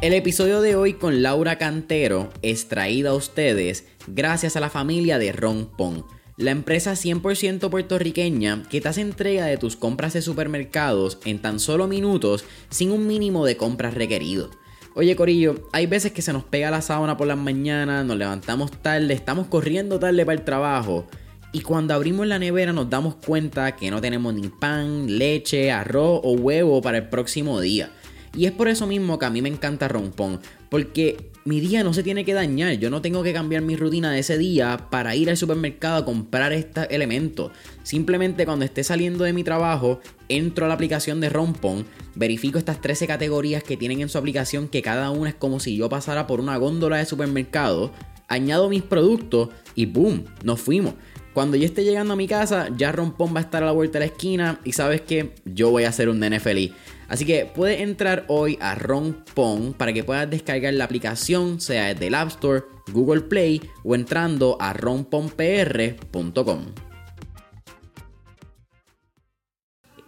El episodio de hoy con Laura Cantero es traído a ustedes gracias a la familia de Ron Pong, la empresa 100% puertorriqueña que te hace entrega de tus compras de supermercados en tan solo minutos sin un mínimo de compras requerido. Oye Corillo, hay veces que se nos pega la sábana por las mañanas, nos levantamos tarde, estamos corriendo tarde para el trabajo y cuando abrimos la nevera nos damos cuenta que no tenemos ni pan, leche, arroz o huevo para el próximo día. Y es por eso mismo que a mí me encanta Rompón, porque mi día no se tiene que dañar, yo no tengo que cambiar mi rutina de ese día para ir al supermercado a comprar este elemento. Simplemente cuando esté saliendo de mi trabajo, entro a la aplicación de Rompón, verifico estas 13 categorías que tienen en su aplicación, que cada una es como si yo pasara por una góndola de supermercado, añado mis productos y ¡boom! Nos fuimos. Cuando yo esté llegando a mi casa, ya Rompón va a estar a la vuelta de la esquina y sabes que yo voy a ser un nene feliz. Así que puedes entrar hoy a Rompón para que puedas descargar la aplicación, sea desde el App Store, Google Play o entrando a romponpr.com.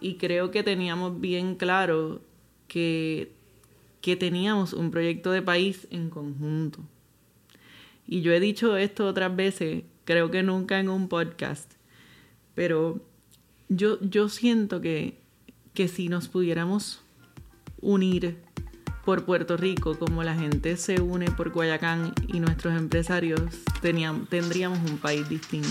Y creo que teníamos bien claro que, que teníamos un proyecto de país en conjunto. Y yo he dicho esto otras veces creo que nunca en un podcast, pero yo, yo siento que, que si nos pudiéramos unir por Puerto Rico, como la gente se une por Guayacán y nuestros empresarios, teníamos, tendríamos un país distinto.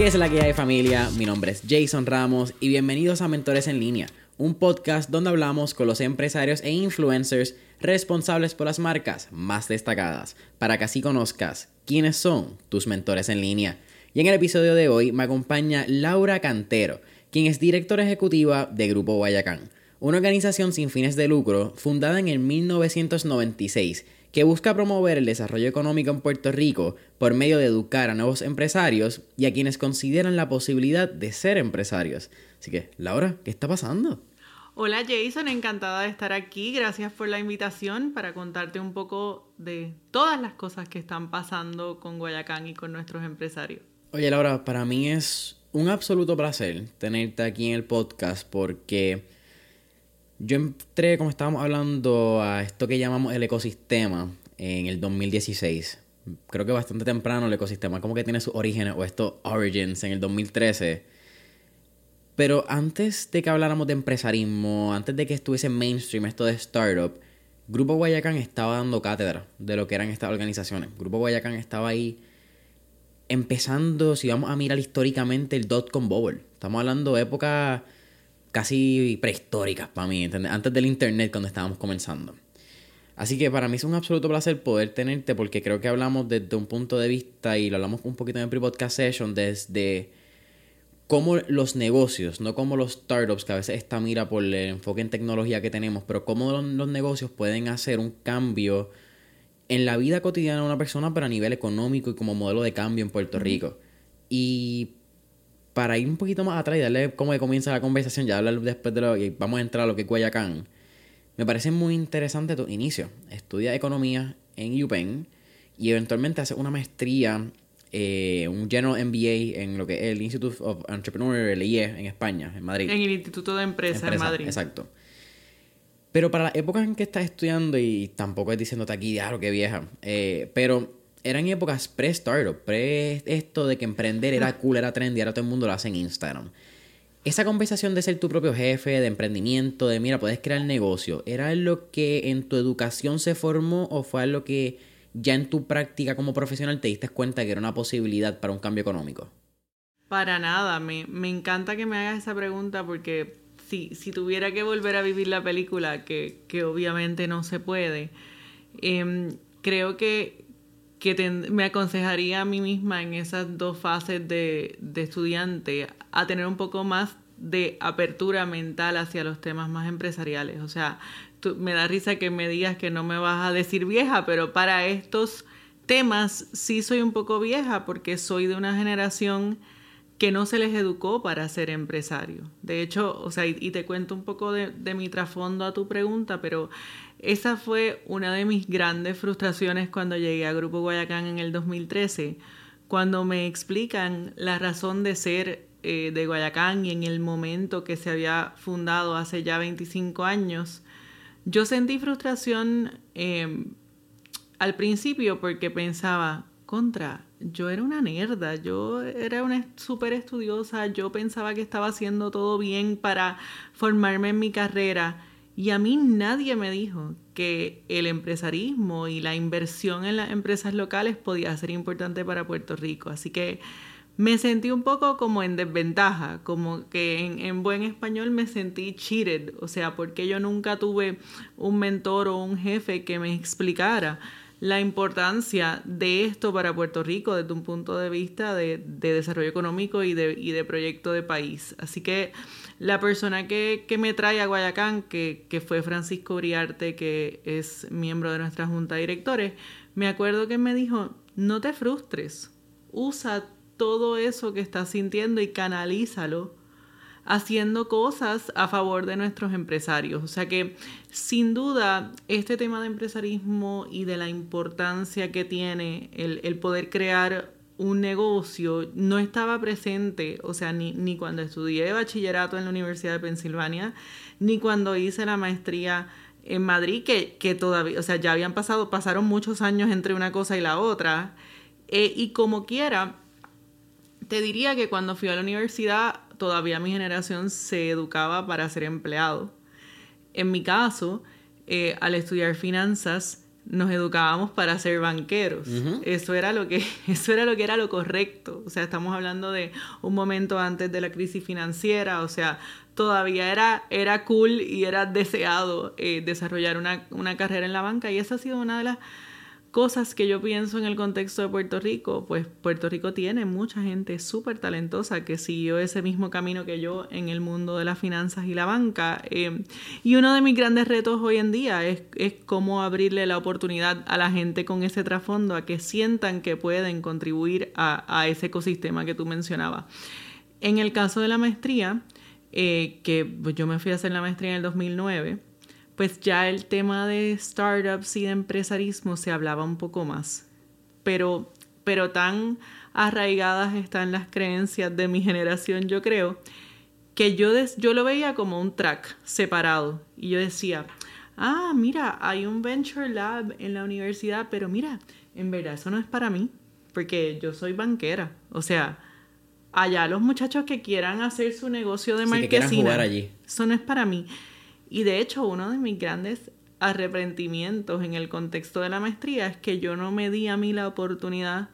¿Qué es la que hay familia? Mi nombre es Jason Ramos y bienvenidos a Mentores en Línea, un podcast donde hablamos con los empresarios e influencers responsables por las marcas más destacadas, para que así conozcas quiénes son tus mentores en línea. Y en el episodio de hoy me acompaña Laura Cantero, quien es directora ejecutiva de Grupo Guayacán, una organización sin fines de lucro fundada en el 1996 que busca promover el desarrollo económico en Puerto Rico por medio de educar a nuevos empresarios y a quienes consideran la posibilidad de ser empresarios. Así que, Laura, ¿qué está pasando? Hola Jason, encantada de estar aquí. Gracias por la invitación para contarte un poco de todas las cosas que están pasando con Guayacán y con nuestros empresarios. Oye Laura, para mí es un absoluto placer tenerte aquí en el podcast porque yo entré, como estábamos hablando, a esto que llamamos el ecosistema en el 2016. Creo que bastante temprano el ecosistema como que tiene sus orígenes o estos origins en el 2013. Pero antes de que habláramos de empresarismo, antes de que estuviese mainstream esto de startup, Grupo Guayacán estaba dando cátedra de lo que eran estas organizaciones. Grupo Guayacán estaba ahí empezando, si vamos a mirar históricamente, el dot-com bubble. Estamos hablando de época casi prehistóricas para mí, antes del internet cuando estábamos comenzando. Así que para mí es un absoluto placer poder tenerte porque creo que hablamos desde un punto de vista y lo hablamos un poquito en el pre-podcast session desde cómo los negocios, no como los startups, que a veces está mira por el enfoque en tecnología que tenemos, pero cómo los, negocios pueden hacer un cambio en la vida cotidiana de una persona, pero a nivel económico y como modelo de cambio en Puerto Rico. Y para ir un poquito más atrás y darle cómo comienza la conversación, ya hablar después de lo y vamos a entrar a lo que es Guayacán. Me parece muy interesante tu inicio. Estudia economía en UPenn y eventualmente hace una maestría, eh, un General MBA en lo que es el Institute of Entrepreneur, el IE, en España, en Madrid. En el Instituto de Empresa, en Madrid. Exacto. Pero para la época en que estás estudiando, y tampoco es diciéndote aquí, claro, que vieja, eh, pero eran épocas pre-startup, pre esto de que emprender era cool, era trendy, ahora todo el mundo lo hace en Instagram. Esa conversación de ser tu propio jefe, de emprendimiento, de mira, puedes crear negocio, ¿era lo que en tu educación se formó o fue algo que ya en tu práctica como profesional te diste cuenta que era una posibilidad para un cambio económico? Para nada, me, encanta que me hagas esa pregunta porque si, si tuviera que volver a vivir la película, que, que obviamente no se puede, em, creo que que me aconsejaría a mí misma en esas dos fases de, estudiante a tener un poco más de apertura mental hacia los temas más empresariales. O sea, me da risa que me digas que no me vas a decir vieja, pero para estos temas sí soy un poco vieja porque soy de una generación que no se les educó para ser empresarios. De hecho, o sea, y, te cuento un poco de, mi trasfondo a tu pregunta, pero esa fue una de mis grandes frustraciones cuando llegué a Grupo Guayacán en el 2013, cuando me explican la razón de ser eh, de Guayacán y en el momento que se había fundado hace ya 25 años, yo sentí frustración eh, al principio porque pensaba, contra, yo era una nerda, yo era una súper estudiosa, yo pensaba que estaba haciendo todo bien para formarme en mi carrera y a mí nadie me dijo que el empresarismo y la inversión en las empresas locales podía ser importante para Puerto Rico. Así que me sentí un poco como en desventaja, como que en, en, buen español me sentí cheated, o sea, porque yo nunca tuve un mentor o un jefe que me explicara la importancia de esto para Puerto Rico desde un punto de vista de, desarrollo económico y de, proyecto de país. Así que la persona que, me trae a Guayacán, que, que, fue Francisco Uriarte, que es miembro de nuestra junta de directores, me acuerdo que me dijo, no te frustres, usa todo eso que estás sintiendo y canalízalo haciendo cosas a favor de nuestros empresarios. O sea que sin duda este tema de empresarismo y de la importancia que tiene el, poder crear un negocio no estaba presente, o sea, ni, ni cuando estudié bachillerato en la Universidad de Pensilvania, ni cuando hice la maestría en Madrid, que, que todavía, o sea, ya habían pasado, pasaron muchos años entre una cosa y la otra. Eh, y como quiera, te diría que cuando fui a la universidad todavía mi generación se educaba para ser empleado. En mi caso, eh, al estudiar finanzas, nos educábamos para ser banqueros. Eso era lo que eso era lo que era lo correcto. O sea, estamos hablando de un momento antes de la crisis financiera, o sea, todavía era, era cool y era deseado eh, desarrollar una, una carrera en la banca y esa ha sido una de las cosas que yo pienso en el contexto de Puerto Rico, pues Puerto Rico tiene mucha gente súper talentosa que siguió ese mismo camino que yo en el mundo de las finanzas y la banca. Eh, y uno de mis grandes retos hoy en día es, cómo abrirle la oportunidad a la gente con ese trasfondo a que sientan que pueden contribuir a, ese ecosistema que tú mencionabas. En el caso de la maestría, eh, que yo me fui a hacer la maestría en el 2009, pues ya el tema de startups y de empresarismo se hablaba un poco más. Pero, pero tan arraigadas están las creencias de mi generación, yo creo, que yo, yo lo veía como un track separado. Y yo decía, ah, mira, hay un Venture Lab en la universidad, pero mira, en verdad eso no es para mí, porque yo soy banquera. O sea, allá los muchachos que quieran hacer su negocio de marketing, allí. eso no es para mí. Y de hecho, uno de mis grandes arrepentimientos en el contexto de la maestría es que yo no me di a mí la oportunidad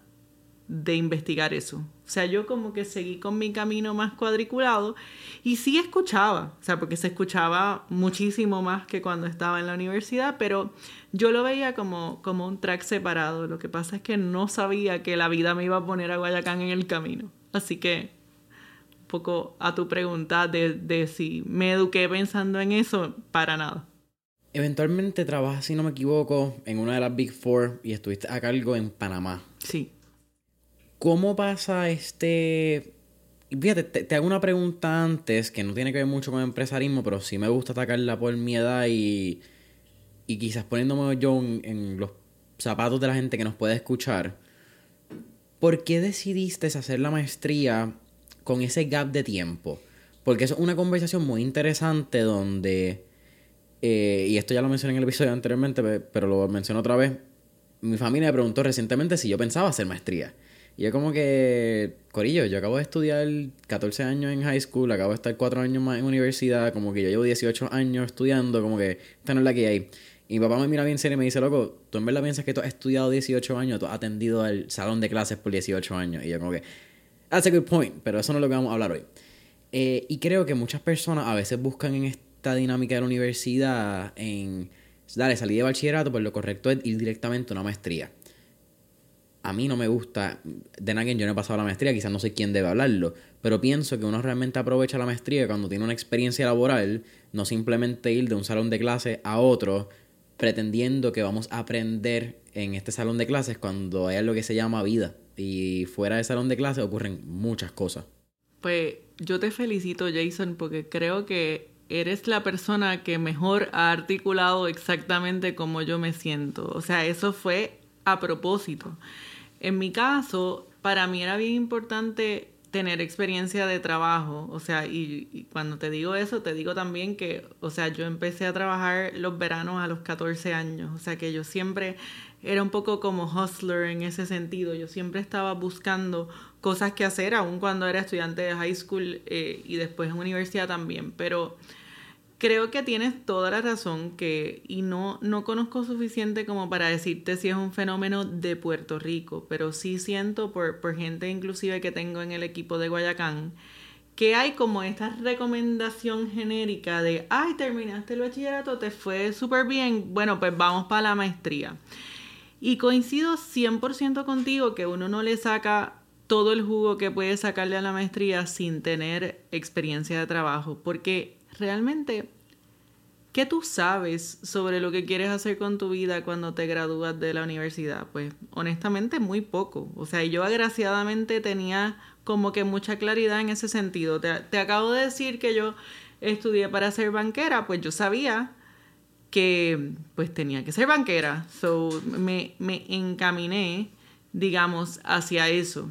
de investigar eso. O sea, yo como que seguí con mi camino más cuadriculado y sí escuchaba, o sea, porque se escuchaba muchísimo más que cuando estaba en la universidad, pero yo lo veía como, como un track separado. Lo que pasa es que no sabía que la vida me iba a poner a Guayacán en el camino. Así que poco a tu pregunta de, de si me eduqué pensando en eso, para nada. Eventualmente trabajas, si no me equivoco, en una de las Big Four y estuviste a cargo en Panamá. Sí. ¿Cómo pasa este... Fíjate, te, hago una pregunta antes que no tiene que ver mucho con empresarismo, pero sí me gusta atacarla por mi edad y, y quizás poniéndome yo en, en los zapatos de la gente que nos puede escuchar. ¿Por qué decidiste hacer la maestría con ese gap de tiempo. Porque es una conversación muy interesante donde, eh, y esto ya lo mencioné en el episodio anteriormente, pero lo menciono otra vez, mi familia me preguntó recientemente si yo pensaba hacer maestría. Y yo como que, Corillo, yo acabo de estudiar 14 años en high school, acabo de estar 4 años más en universidad, como que yo llevo 18 años estudiando, como que esta no es la que hay. Y mi papá me mira bien serio y me dice, loco, ¿tú en verdad piensas que tú has estudiado 18 años? ¿Tú has atendido al salón de clases por 18 años? Y yo como que, That's a good point, pero eso no es lo que vamos a hablar hoy. Eh, y creo que muchas personas a veces buscan en esta dinámica de la universidad en, dale, salir de bachillerato, pues lo correcto es ir directamente a una maestría. A mí no me gusta, de nadie yo no he pasado la maestría, quizás no sé quién debe hablarlo, pero pienso que uno realmente aprovecha la maestría cuando tiene una experiencia laboral, no simplemente ir de un salón de clase a otro pretendiendo que vamos a aprender en este salón de clases cuando hay algo que se llama vida y fuera del salón de clase ocurren muchas cosas. Pues yo te felicito, Jason, porque creo que eres la persona que mejor ha articulado exactamente cómo yo me siento. O sea, eso fue a propósito. En mi caso, para mí era bien importante tener experiencia de trabajo, o sea, y, cuando te digo eso, te digo también que, o sea, yo empecé a trabajar los veranos a los 14 años, o sea, que yo siempre era un poco como hustler en ese sentido, yo siempre estaba buscando cosas que hacer, aun cuando era estudiante de high school eh, y después en universidad también, pero creo que tienes toda la razón que, y no, no conozco suficiente como para decirte si es un fenómeno de Puerto Rico, pero sí siento por, por gente inclusive que tengo en el equipo de Guayacán, que hay como esta recomendación genérica de, ay, terminaste el bachillerato, te fue súper bien, bueno, pues vamos para la maestría. Y coincido 100% contigo que uno no le saca todo el jugo que puede sacarle a la maestría sin tener experiencia de trabajo, porque realmente, ¿qué tú sabes sobre lo que quieres hacer con tu vida cuando te gradúas de la universidad? Pues honestamente muy poco. O sea, yo agraciadamente tenía como que mucha claridad en ese sentido. Te, acabo de decir que yo estudié para ser banquera, pues yo sabía que pues tenía que ser banquera. So me, me encaminé, digamos, hacia eso.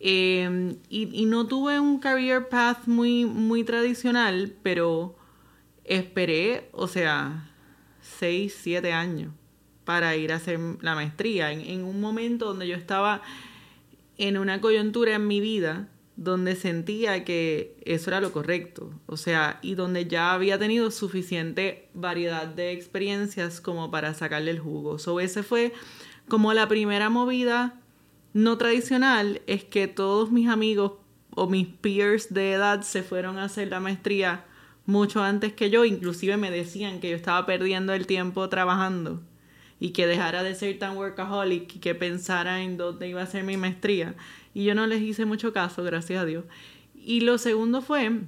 Em, y, no tuve un career path muy, muy tradicional, pero esperé, o sea, 6, 7 años para ir a hacer la maestría, en, en, un momento donde yo estaba en una coyuntura en mi vida donde sentía que eso era lo correcto, o sea, y donde ya había tenido suficiente variedad de experiencias como para sacarle el jugo. So, ese fue como la primera movida no tradicional es que todos mis amigos o mis peers de edad se fueron a hacer la maestría mucho antes que yo, inclusive me decían que yo estaba perdiendo el tiempo trabajando y que dejara de ser tan workaholic y que pensara en dónde iba a ser mi maestría. Y yo no les hice mucho caso, gracias a Dios. Y lo segundo fue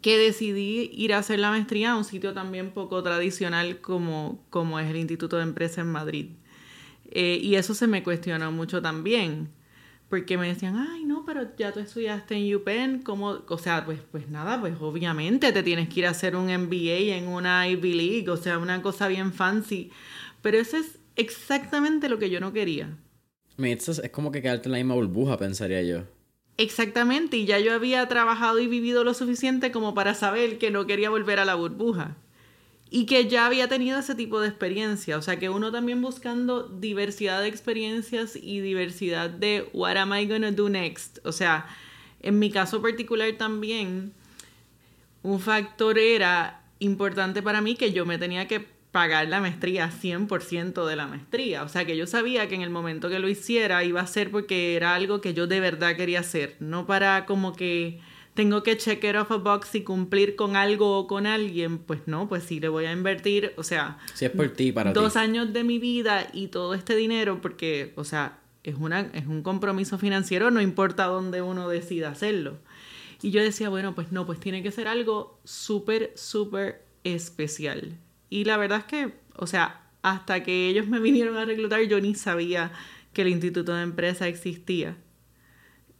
que decidí ir a hacer la maestría a un sitio también poco tradicional como, como es el Instituto de Empresa en Madrid. Eh, y eso se me cuestionó mucho también. Porque me decían, ay, no, pero ya tú estudiaste en UPenn, ¿cómo? O sea, pues, pues nada, pues obviamente te tienes que ir a hacer un MBA en una Ivy League, o sea, una cosa bien fancy. Pero eso es exactamente lo que yo no quería. Eso es como que quedarte en la misma burbuja, pensaría yo. Exactamente, y ya yo había trabajado y vivido lo suficiente como para saber que no quería volver a la burbuja y que ya había tenido ese tipo de experiencia. O sea, que uno también buscando diversidad de experiencias y diversidad de what am I gonna do next. O sea, en mi caso particular también, un factor era importante para mí que yo me tenía que pagar la maestría, 100% de la maestría. O sea, que yo sabía que en el momento que lo hiciera iba a ser porque era algo que yo de verdad quería hacer, no para como que tengo que check it off a box y cumplir con algo o con alguien, pues no, pues sí le voy a invertir, o sea, si es por ti, para dos años de mi vida y todo este dinero, porque, o sea, es, una, es un compromiso financiero, no importa dónde uno decida hacerlo. Y yo decía, bueno, pues no, pues tiene que ser algo súper, súper especial. Y la verdad es que, o sea, hasta que ellos me vinieron a reclutar, yo ni sabía que el Instituto de Empresa existía.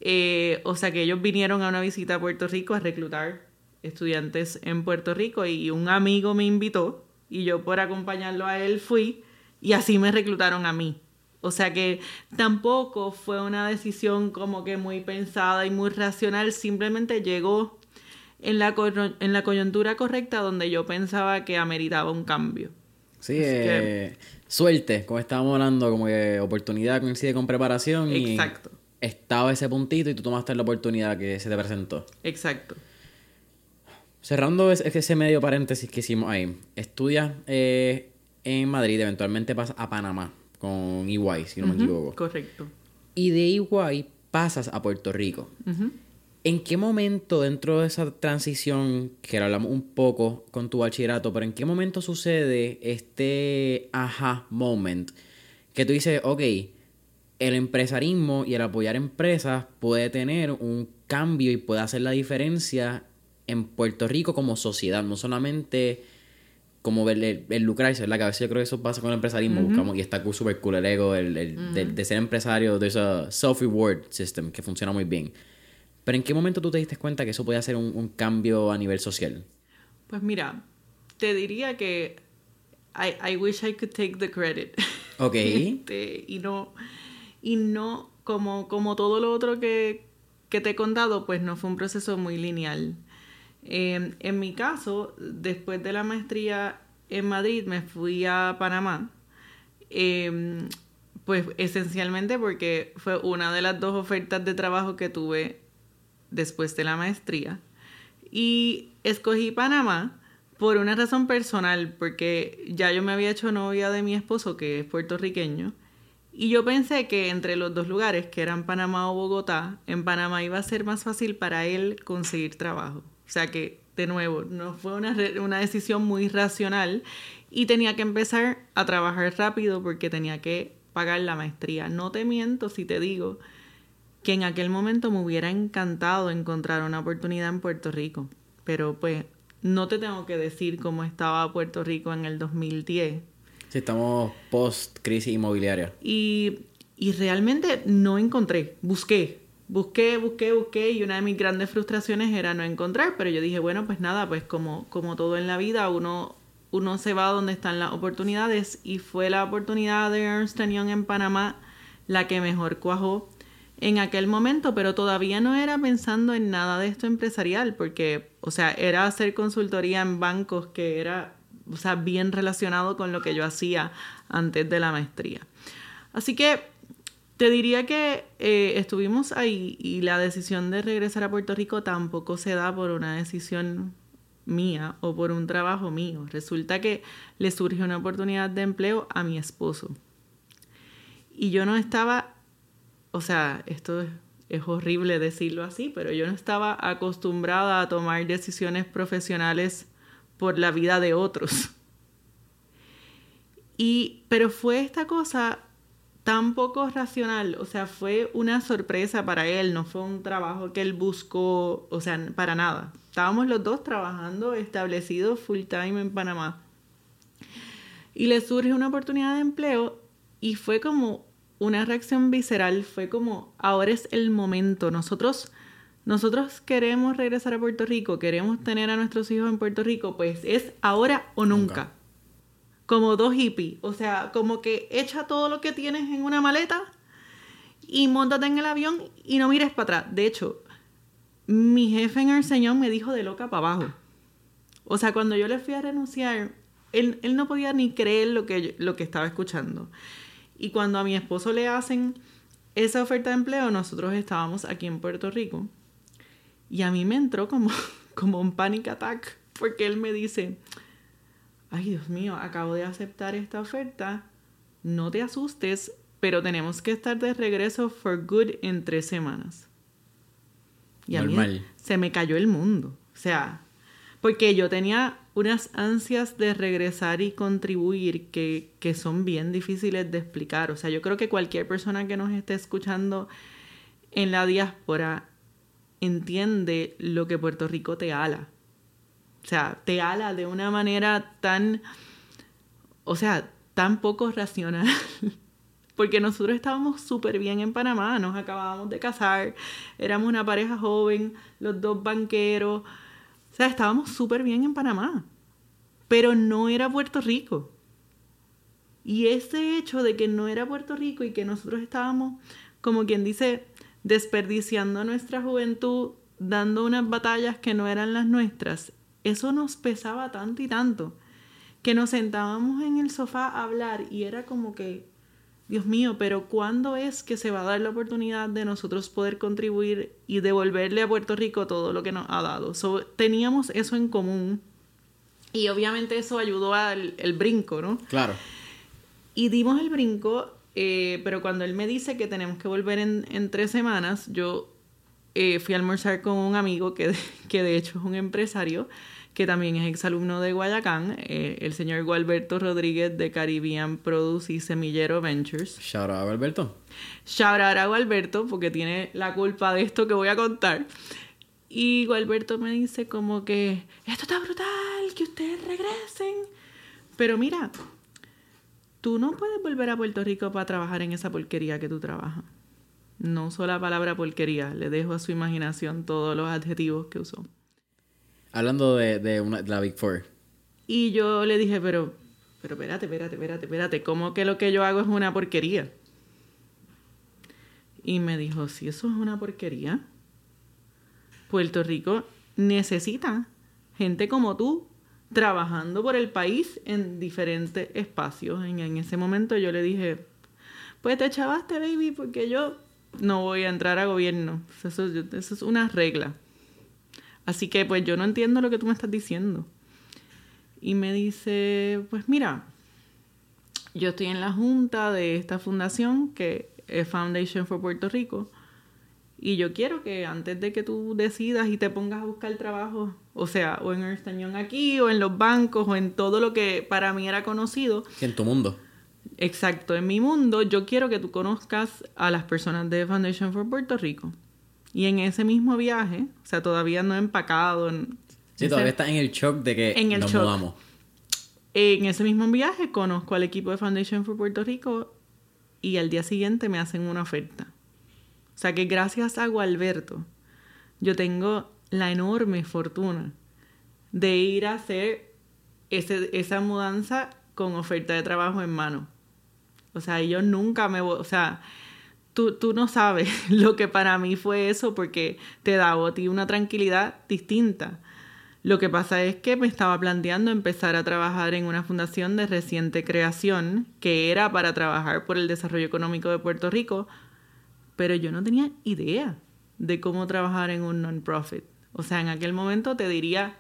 Eh, o sea que ellos vinieron a una visita a Puerto Rico a reclutar estudiantes en Puerto Rico y un amigo me invitó y yo por acompañarlo a él fui y así me reclutaron a mí. O sea que tampoco fue una decisión como que muy pensada y muy racional, simplemente llegó en la, en la coyuntura correcta donde yo pensaba que ameritaba un cambio. Sí, eh, suerte, como estábamos hablando, como que oportunidad coincide con preparación. Exacto estaba ese puntito y tú tomaste la oportunidad que se te presentó. Exacto. Cerrando ese medio paréntesis que hicimos ahí, estudias eh, en Madrid, eventualmente pasas a Panamá con EY, si no me equivoco. Correcto. Y de EY pasas a Puerto Rico. ¿En qué momento dentro de esa transición, que hablamos un poco con tu bachillerato, pero en qué momento sucede este aha moment que tú dices, ok, el empresarismo y el apoyar empresas puede tener un cambio y puede hacer la diferencia en Puerto Rico como sociedad, no solamente como ver el, lucrarse, ¿verdad? Que a veces yo creo que eso pasa con el empresarismo, buscamos, y está súper cool el ego el, de, ser empresario, de ese self-reward system que funciona muy bien. Pero ¿en qué momento tú te diste cuenta que eso podía ser un, cambio a nivel social? Pues mira, te diría que I, I wish I could take the credit. Ok. Este, y no, y no como, como todo lo otro que, que te he contado, pues no fue un proceso muy lineal. Em, en mi caso, después de la maestría en Madrid, me fui a Panamá. Em, pues esencialmente porque fue una de las dos ofertas de trabajo que tuve después de la maestría. Y escogí Panamá por una razón personal, porque ya yo me había hecho novia de mi esposo, que es puertorriqueño, y yo pensé que entre los dos lugares, que eran Panamá o Bogotá, en Panamá iba a ser más fácil para él conseguir trabajo. O sea que, de nuevo, no fue una, una decisión muy racional y tenía que empezar a trabajar rápido porque tenía que pagar la maestría. No te miento si te digo que en aquel momento me hubiera encantado encontrar una oportunidad en Puerto Rico, pero pues no te tengo que decir cómo estaba Puerto Rico en el 2010 estamos post crisis inmobiliaria. Y, y realmente no encontré, busqué, busqué, busqué, busqué y una de mis grandes frustraciones era no encontrar, pero yo dije, bueno, pues nada, pues como, como todo en la vida, uno, uno se va donde están las oportunidades y fue la oportunidad de Ernst Young en Panamá la que mejor cuajó en aquel momento, pero todavía no era pensando en nada de esto empresarial, porque, o sea, era hacer consultoría en bancos que era o sea, bien relacionado con lo que yo hacía antes de la maestría. Así que te diría que eh, estuvimos ahí y la decisión de regresar a Puerto Rico tampoco se da por una decisión mía o por un trabajo mío. Resulta que le surgió una oportunidad de empleo a mi esposo. Y yo no estaba, o sea, esto es, es horrible decirlo así, pero yo no estaba acostumbrada a tomar decisiones profesionales por la vida de otros. Y, pero fue esta cosa tan poco racional, o sea, fue una sorpresa para él, no fue un trabajo que él buscó, o sea, para nada. Estábamos los dos trabajando establecidos full time en Panamá. Y le surge una oportunidad de empleo y fue como una reacción visceral, fue como, ahora es el momento, nosotros nosotros queremos regresar a Puerto Rico, queremos tener a nuestros hijos en Puerto Rico, pues es ahora o nunca. Como dos hippies. O sea, como que echa todo lo que tienes en una maleta y montate en el avión y no mires para atrás. De hecho, mi jefe en el Señor me dijo de loca para abajo. O sea, cuando yo le fui a renunciar, él, él no podía ni creer lo que, lo que estaba escuchando. Y cuando a mi esposo le hacen esa oferta de empleo, nosotros estábamos aquí en Puerto Rico y a mí me entró como, como un panic attack, porque él me dice, ay Dios mío, acabo de aceptar esta oferta, no te asustes, pero tenemos que estar de regreso for good en tres semanas. Y a mí se me cayó el mundo. O sea, porque yo tenía unas ansias de regresar y contribuir que, que son bien difíciles de explicar. O sea, yo creo que cualquier persona que nos esté escuchando en la diáspora entiende lo que Puerto Rico te ala. O sea, te ala de una manera tan, o sea, tan poco racional. Porque nosotros estábamos súper bien en Panamá, nos acabábamos de casar, éramos una pareja joven, los dos banqueros. O sea, estábamos súper bien en Panamá. Pero no era Puerto Rico. Y ese hecho de que no era Puerto Rico y que nosotros estábamos, como quien dice, desperdiciando nuestra juventud, dando unas batallas que no eran las nuestras, eso nos pesaba tanto y tanto, que nos sentábamos en el sofá a hablar y era como que, Dios mío, pero ¿cuándo es que se va a dar la oportunidad de nosotros poder contribuir y devolverle a Puerto Rico todo lo que nos ha dado? teníamos eso en común y obviamente eso ayudó al el brinco, ¿no? Claro. Y dimos el brinco eh, pero cuando él me dice que tenemos que volver en, en tres semanas, yo eh, fui a almorzar con un amigo que, que de hecho es un empresario, que también es exalumno de Guayacán, eh, el señor Gualberto Rodríguez de Caribbean Produce y Semillero Ventures. Shout out a Gualberto. Shout out a Gualberto porque tiene la culpa de esto que voy a contar. Y Gualberto me dice como que, esto está brutal, que ustedes regresen. Pero mira, tú no puedes volver a Puerto Rico para trabajar en esa porquería que tú trabajas. No uso la palabra porquería, le dejo a su imaginación todos los adjetivos que usó. Hablando de, de, una, de la Big Four. Y yo le dije, pero, pero espérate, espérate, espérate, espérate, ¿cómo que lo que yo hago es una porquería? Y me dijo, si eso es una porquería, Puerto Rico necesita gente como tú trabajando por el país en diferentes espacios. En, en ese momento yo le dije, pues te chavaste, baby, porque yo no voy a entrar a gobierno. Eso, eso es una regla. Así que pues yo no entiendo lo que tú me estás diciendo. Y me dice, pues mira, yo estoy en la junta de esta fundación que es Foundation for Puerto Rico. Y yo quiero que antes de que tú decidas y te pongas a buscar trabajo, o sea, o en Ernst Young aquí, o en los bancos, o en todo lo que para mí era conocido. En tu mundo. Exacto, en mi mundo, yo quiero que tú conozcas a las personas de Foundation for Puerto Rico. Y en ese mismo viaje, o sea, todavía no he empacado. En sí, todavía estás en el shock de que en nos mudamos. En ese mismo viaje conozco al equipo de Foundation for Puerto Rico y al día siguiente me hacen una oferta. O sea que gracias a Gualberto, yo tengo la enorme fortuna de ir a hacer esa mudanza con oferta de trabajo en mano. O sea, yo nunca me o sea, tú, tú no sabes lo que para mí fue eso porque te da a ti una tranquilidad distinta. Lo que pasa es que me estaba planteando empezar a trabajar en una fundación de reciente creación que era para trabajar por el desarrollo económico de Puerto Rico, pero yo no tenía idea de cómo trabajar en un non-profit. O sea, en aquel momento te diría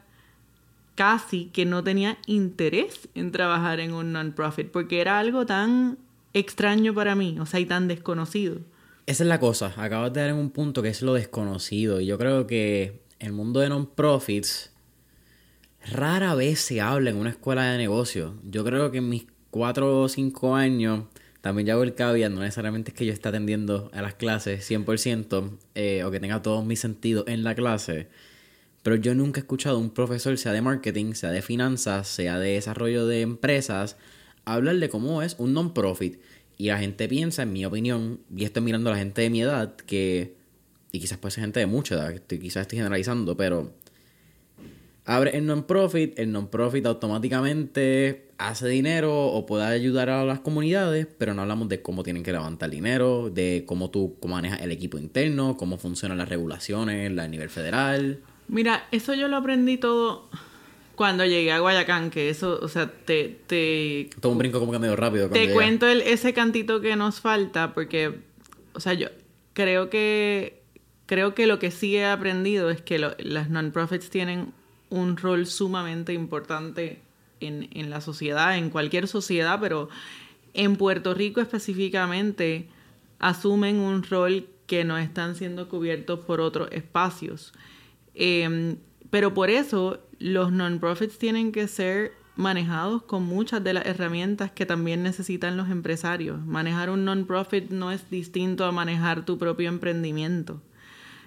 casi que no tenía interés en trabajar en un non-profit porque era algo tan extraño para mí, o sea, y tan desconocido. Esa es la cosa, acabas de dar en un punto que es lo desconocido y yo creo que el mundo de non-profits rara vez se habla en una escuela de negocios. Yo creo que en mis cuatro o cinco años también ya hago el caveat, no necesariamente es que yo esté atendiendo a las clases 100% eh, o que tenga todos mis sentidos en la clase, pero yo nunca he escuchado a un profesor, sea de marketing, sea de finanzas, sea de desarrollo de empresas, hablar de cómo es un non-profit. Y la gente piensa, en mi opinión, y estoy mirando a la gente de mi edad, que, y quizás puede ser gente de mucha edad, quizás estoy generalizando, pero abre el non-profit, el non-profit automáticamente hace dinero o puede ayudar a las comunidades, pero no hablamos de cómo tienen que levantar dinero, de cómo tú cómo manejas el equipo interno, cómo funcionan las regulaciones a nivel federal. Mira, eso yo lo aprendí todo cuando llegué a Guayacán, que eso, o sea, te... te todo un brinco como que medio rápido. Te cuento el, ese cantito que nos falta, porque, o sea, yo creo que, creo que lo que sí he aprendido es que las non-profits tienen un rol sumamente importante en, la sociedad, en cualquier sociedad, pero en Puerto Rico específicamente asumen un rol que no están siendo cubiertos por otros espacios. Eh, pero por eso los non-profits tienen que ser manejados con muchas de las herramientas que también necesitan los empresarios. Manejar un non-profit no es distinto a manejar tu propio emprendimiento.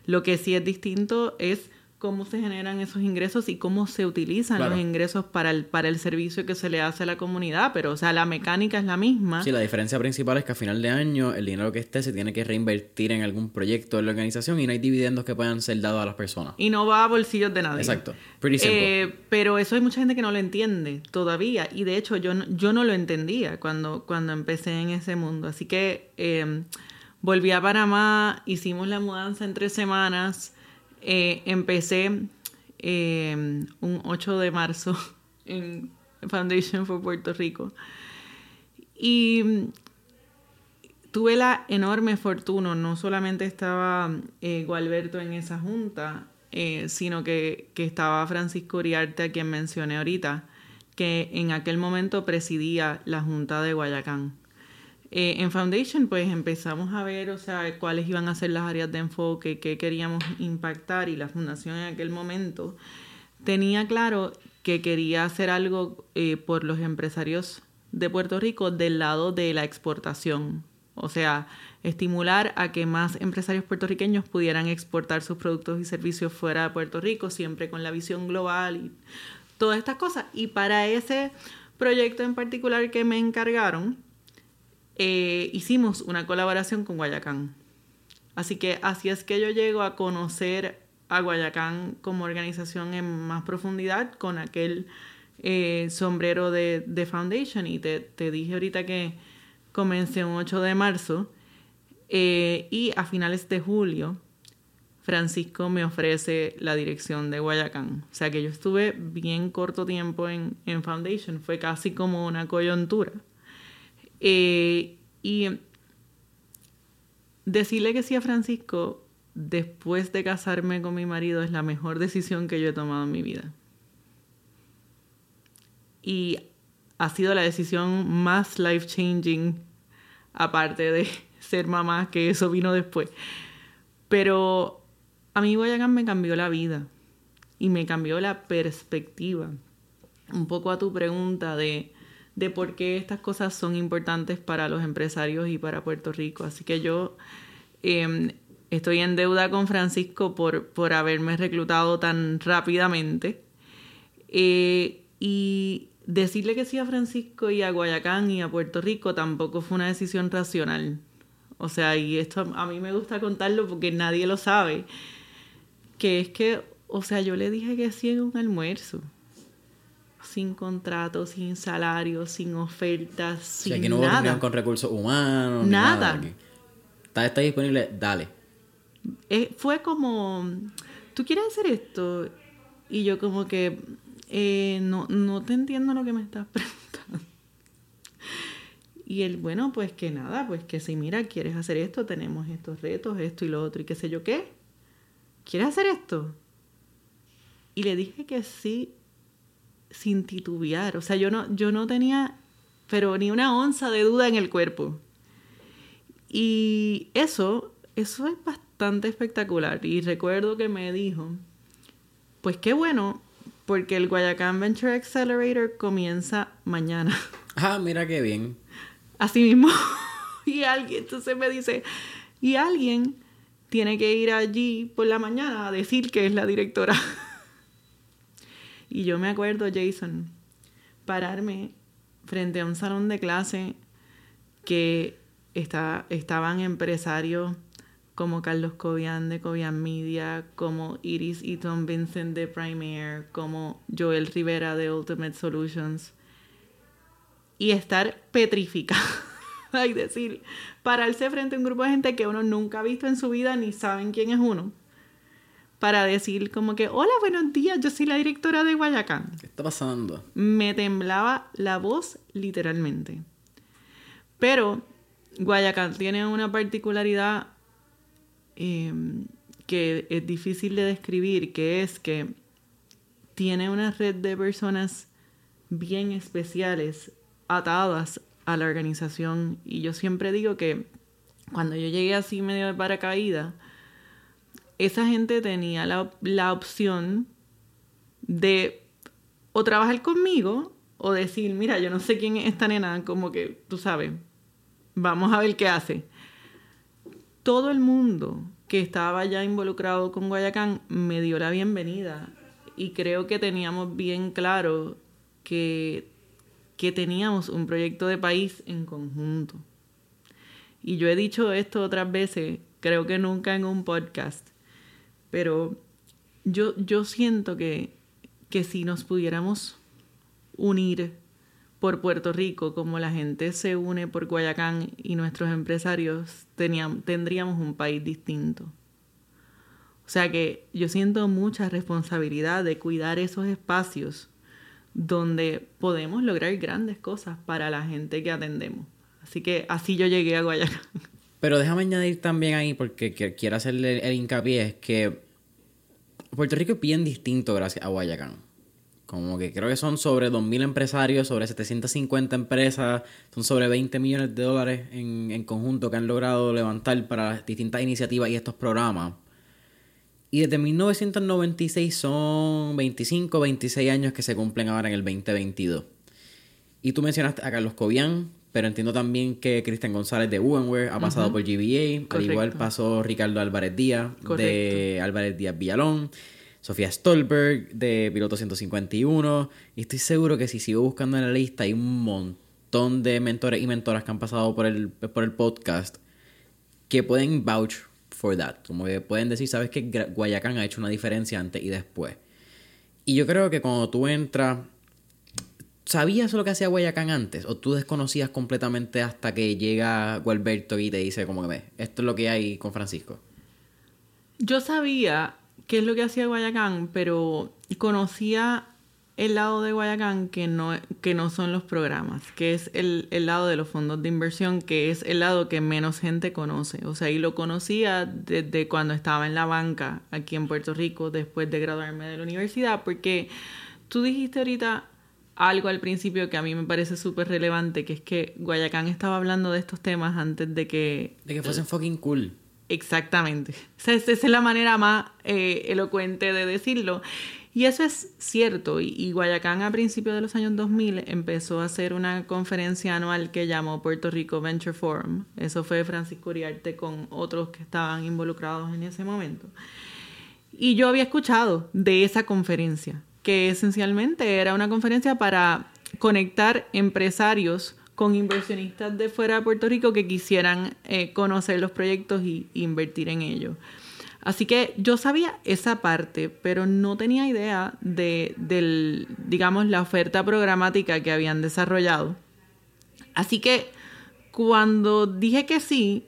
Lo que sí es distinto es cómo se generan esos ingresos y cómo se utilizan los ingresos para el, para el servicio que se le hace a la comunidad, pero o sea, la mecánica es la misma. Sí, la diferencia principal es que a final de año el dinero que esté se tiene que reinvertir en algún proyecto de la organización y no hay dividendos que puedan ser dados a las personas. Y no va a bolsillos de nadie. Exacto. Pretty simple. Eh, pero eso hay mucha gente que no lo entiende todavía y de hecho yo no, yo no lo entendía cuando, cuando empecé en ese mundo. Así que eh, volví a Panamá, hicimos la mudanza en tres semanas eh, empecé eh, un 8 de marzo en Foundation for Puerto Rico. Y tuve la enorme fortuna, no solamente estaba eh, Gualberto en esa junta, sino que, que, estaba Francisco Uriarte, a quien mencioné ahorita, que en aquel momento presidía la junta de Guayacán. Eh, en Foundation, pues empezamos a ver, o sea, cuáles iban a ser las áreas de enfoque, qué queríamos impactar y la fundación en aquel momento tenía claro que quería hacer algo eh, por los empresarios de Puerto Rico del lado de la exportación. O sea, estimular a que más empresarios puertorriqueños pudieran exportar sus productos y servicios fuera de Puerto Rico, siempre con la visión global y todas estas cosas. Y para ese proyecto en particular que me encargaron, eh, hicimos una colaboración con Guayacán. Así que así es que yo llego a conocer a Guayacán como organización en más profundidad con aquel eh, sombrero de, Foundation. Y te, dije ahorita que comencé un 8 de marzo eh, y a finales de julio Francisco me ofrece la dirección de Guayacán. O sea que yo estuve bien corto tiempo en Foundation, fue casi como una coyuntura. Eh, y decirle que sí a Francisco después de casarme con mi marido es la mejor decisión que yo he tomado en mi vida. Y ha sido la decisión más life changing, aparte de ser mamá, que eso vino después. Pero a mí Guayacán me cambió la vida y me cambió la perspectiva. Un poco a tu pregunta de, de por qué estas cosas son importantes para los empresarios y para Puerto Rico. Así que yo em, estoy en deuda con Francisco por, por haberme reclutado tan rápidamente. Eh, y decirle que sí a Francisco y a Guayacán y a Puerto Rico tampoco fue una decisión racional. O sea, y esto a mí me gusta contarlo porque nadie lo sabe. Que es que, o sea, yo le dije que sí en un almuerzo. Sin contrato, sin salario, sin ofertas, sin nada. O sea, que no nada. con recursos humanos. Nada. nada. Está, está disponible, dale. Eh, fue como, ¿tú quieres hacer esto? Y yo como que, eh, no, no te entiendo lo que me estás preguntando. Y él, bueno, pues que nada, pues que si mira, quieres hacer esto, tenemos estos retos, esto y lo otro, y qué sé yo qué. ¿Quieres hacer esto? Y le dije que sí, sin titubear. O sea, yo no, yo no tenía, pero ni una onza de duda en el cuerpo. Y eso, eso es bastante espectacular. Y recuerdo que me dijo, pues qué bueno, porque el Guayacán Venture Accelerator comienza mañana. Ah, mira qué bien. Así mismo. y alguien, entonces me dice, y alguien tiene que ir allí por la mañana a decir que es la directora. y yo me acuerdo, Jason, pararme frente a un salón de clase que está, estaban empresarios como Carlos Cobian de Cobian Media, como Iris y Tom Vincent de Prime Air, como Joel Rivera de Ultimate Solutions. Y estar petrificado. y decir, pararse frente a un grupo de gente que uno nunca ha visto en su vida ni saben quién es uno. Para decir como que, hola, buenos días, yo soy la directora de Guayacán. ¿Qué está pasando? Me temblaba la voz literalmente. Pero Guayacán tiene una particularidad Em, que es difícil de describir, que es que tiene una red de personas bien especiales atadas a la organización. Y yo siempre digo que cuando yo llegué así medio de paracaídas, esa gente tenía la, la opción de o trabajar conmigo o decir, mira, yo no sé quién es esta nena, como que, tú sabes, vamos a ver qué hace todo el mundo que estaba ya involucrado con Guayacán me dio la bienvenida y creo que teníamos bien claro que, que teníamos un proyecto de país en conjunto. Y yo he dicho esto otras veces, creo que nunca en un podcast, pero yo, yo siento que, que si nos pudiéramos unir por Puerto Rico, como la gente se une por Guayacán y nuestros empresarios, tendríamos un país distinto. O sea que yo siento mucha responsabilidad de cuidar esos espacios donde podemos lograr grandes cosas para la gente que atendemos. Así que así yo llegué a Guayacán. Pero déjame añadir también ahí, porque quiero hacerle el hincapié, es que Puerto Rico es bien distinto gracias a Guayacán. Como que creo que son sobre 2.000 empresarios, sobre 750 empresas, son sobre 20 millones de dólares en, en conjunto que han logrado levantar para distintas iniciativas y estos programas. Y desde 1996 son 25, 26 años que se cumplen ahora en el 2022. Y tú mencionaste a Carlos Cobian, pero entiendo también que Cristian González de Ubenware ha pasado por GBA. Al igual pasó Ricardo Álvarez Díaz de Álvarez Díaz Villalón. Sofía Stolberg de Piloto 151. Y estoy seguro que si sigo buscando en la lista hay un montón de mentores y mentoras que han pasado por el, por el podcast que pueden vouch for that. Como que pueden decir, sabes que Guayacán ha hecho una diferencia antes y después. Y yo creo que cuando tú entras, ¿sabías lo que hacía Guayacán antes? ¿O tú desconocías completamente hasta que llega Gualberto y te dice como que ve, esto es lo que hay con Francisco? Yo sabía qué es lo que hacía Guayacán, pero conocía el lado de Guayacán que no, que no son los programas, que es el, el, lado de los fondos de inversión, que es el lado que menos gente conoce. O sea, y lo conocía desde cuando estaba en la banca aquí en Puerto Rico, después de graduarme de la universidad, porque tú dijiste ahorita algo al principio que a mí me parece súper relevante, que es que Guayacán estaba hablando de estos temas antes de que... De que fuesen fucking cool. Exactamente. esa es la manera más eh, elocuente de decirlo. Y eso es cierto. Y, Guayacán a principios de los años 2000 empezó a hacer una conferencia anual que llamó Puerto Rico Venture Forum. Eso fue Francisco Uriarte con otros que estaban involucrados en ese momento. Y yo había escuchado de esa conferencia, que esencialmente era una conferencia para conectar empresarios con inversionistas de fuera de Puerto Rico que quisieran eh, conocer los proyectos y invertir en ellos. Así que yo sabía esa parte, pero no tenía idea de, del, digamos, la oferta programática que habían desarrollado. Así que cuando dije que sí,